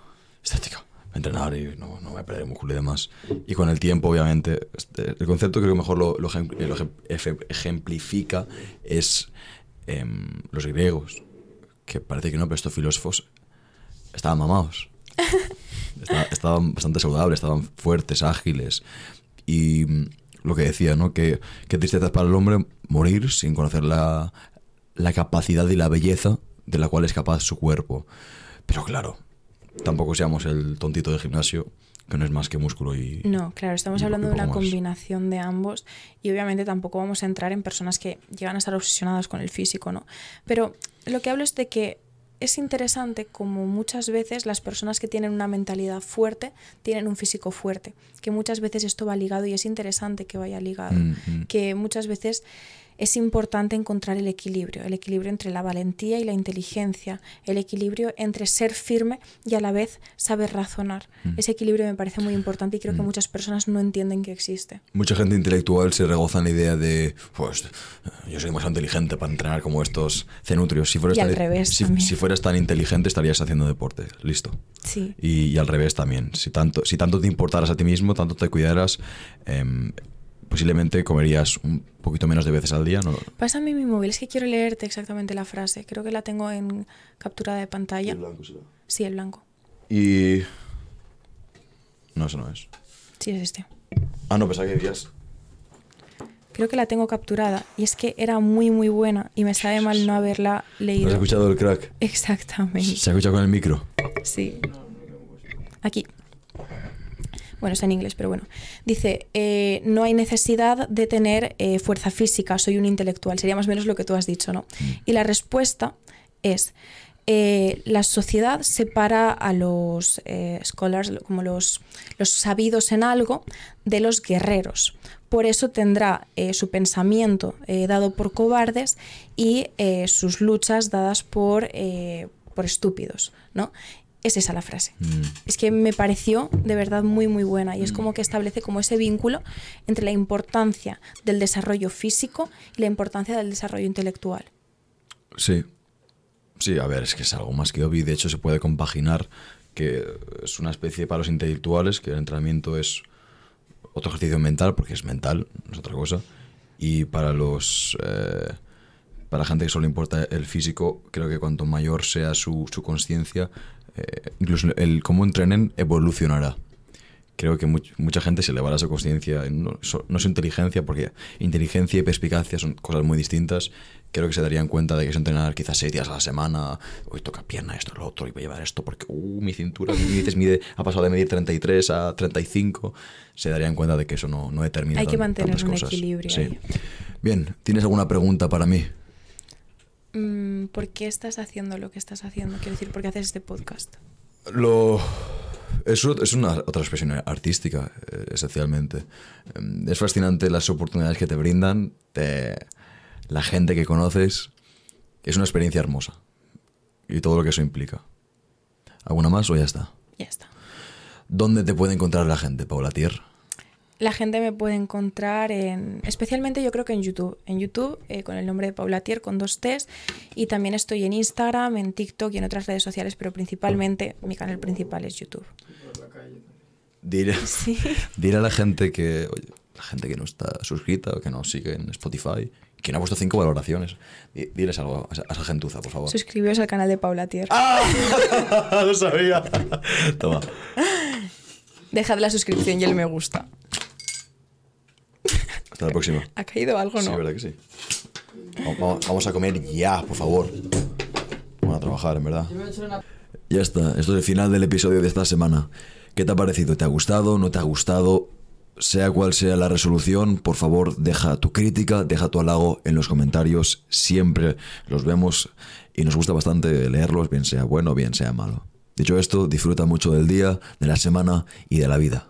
A: estética, entrenar y no, no voy a perder músculo y demás. Y con el tiempo, obviamente, este, el concepto creo que mejor lo, lo, ejemplifica es em, los griegos, que parece que no, pero estos filósofos estaban mamados. estaban bastante saludables, estaban fuertes, ágiles. Y mm, lo que decía, ¿no? Que, que tristeza es para el hombre morir sin conocer la, la capacidad y la belleza de la cual es capaz su cuerpo. Pero claro, tampoco seamos el tontito de gimnasio, que no es más que músculo y...
B: No, claro, estamos hablando de una combinación de ambos y obviamente tampoco vamos a entrar en personas que llegan a estar obsesionadas con el físico, ¿no? Pero lo que hablo es de que es interesante como muchas veces las personas que tienen una mentalidad fuerte tienen un físico fuerte, que muchas veces esto va ligado y es interesante que vaya ligado, mm, mm. que muchas veces es importante encontrar el equilibrio, el equilibrio entre la valentía y la inteligencia, el equilibrio entre ser firme y a la vez saber razonar. Mm. Ese equilibrio me parece muy importante y creo que mm. muchas personas no entienden que existe.
A: Mucha gente intelectual se regoza en la idea de, pues, yo soy más inteligente para entrenar como estos cenutrios. Si fueras,
B: y
A: tan,
B: al revés
A: si, fueras tan inteligente estarías haciendo deporte, listo.
B: Sí.
A: Y, al revés también. Si tanto, si tanto te importaras a ti mismo, tanto te cuidaras, em, posiblemente comerías un poquito menos de veces al día. ¿no?
B: Pásame mi móvil, es que quiero leerte exactamente la frase. Creo que la tengo en captura de pantalla.
A: ¿El blanco será?
B: Sí, el blanco.
A: Y... No, eso no es.
B: Sí, es este.
A: Ah, no, pensaba que decías...
B: Creo que la tengo capturada y es que era muy muy buena y me sabe mal no haberla leído.
A: ¿Has escuchado el crack?
B: Exactamente.
A: ¿Se ha escuchado con el micro?
B: Sí. Aquí. Bueno, está en inglés, pero bueno. Dice, eh, no hay necesidad de tener eh, fuerza física, soy un intelectual. Sería más o menos lo que tú has dicho, ¿no? Mm. Y la respuesta es, eh, la sociedad separa a los scholars, como los, los sabidos en algo, de los guerreros. Por eso tendrá su pensamiento dado por cobardes y sus luchas dadas por, por estúpidos, ¿no? Es esa la frase. Mm. Es que me pareció de verdad muy muy buena y es como que establece como ese vínculo entre la importancia del desarrollo físico y la importancia del desarrollo intelectual.
A: Sí. Sí, a ver, es que es algo más que obvio de hecho se puede compaginar que es una especie para los intelectuales, que el entrenamiento es otro ejercicio mental, porque es mental, no es otra cosa, y para los... Eh, para la gente que solo importa el físico, creo que cuanto mayor sea su, su conciencia, eh, incluso el cómo entrenen evolucionará. Creo que mucha gente se elevará su conciencia, no, no su inteligencia, porque inteligencia y perspicacia son cosas muy distintas. Creo que se darían cuenta de que es entrenar quizás seis días a la semana, hoy toca pierna, esto, lo otro, y voy a llevar esto porque uh, mi cintura mide, ha pasado de medir 33 a 35. Se darían cuenta de que eso no, no determina
B: Hay que mantener un equilibrio.
A: Bien, ¿tienes alguna pregunta para mí?
B: Mm, ¿Por qué estás haciendo lo que estás haciendo? Quiero decir, ¿por qué haces este podcast?
A: Lo... Es, es una otra expresión artística, eh, esencialmente. Em, Es fascinante las oportunidades que te brindan, la gente que conoces. Es una experiencia hermosa. Y todo lo que eso implica. ¿Alguna más o ya está?
B: Ya está.
A: ¿Dónde te puede encontrar la gente, Paula Tier?
B: La gente me puede encontrar en, especialmente yo creo que en YouTube, en YouTube eh, con el nombre de Paula Tier con dos T's y también estoy en Instagram, en TikTok y en otras redes sociales, pero principalmente mi canal principal es YouTube.
A: Dile,
B: Sí.
A: dile a la gente que, oye, la gente que no está suscrita o que no sigue en Spotify, que no ha puesto cinco valoraciones. Di- Diles algo a esa, a esa gentuza, por favor.
B: Suscribíos al canal de Paula Tier.
A: ¡Ah! Lo sabía. Toma.
B: Dejad la suscripción y el me gusta.
A: Hasta la próxima.
B: ¿Ha caído algo
A: Sí,
B: no?
A: ¿verdad que sí? Vamos, vamos a comer ya, por favor. Vamos a trabajar, en verdad. Ya está, esto es el final del episodio de esta semana. ¿Qué te ha parecido? ¿Te ha gustado? ¿No te ha gustado? Sea cual sea la resolución, por favor, deja tu crítica, deja tu halago en los comentarios. Siempre los vemos y nos gusta bastante leerlos, bien sea bueno, bien sea malo. Dicho esto, disfruta mucho del día, de la semana y de la vida.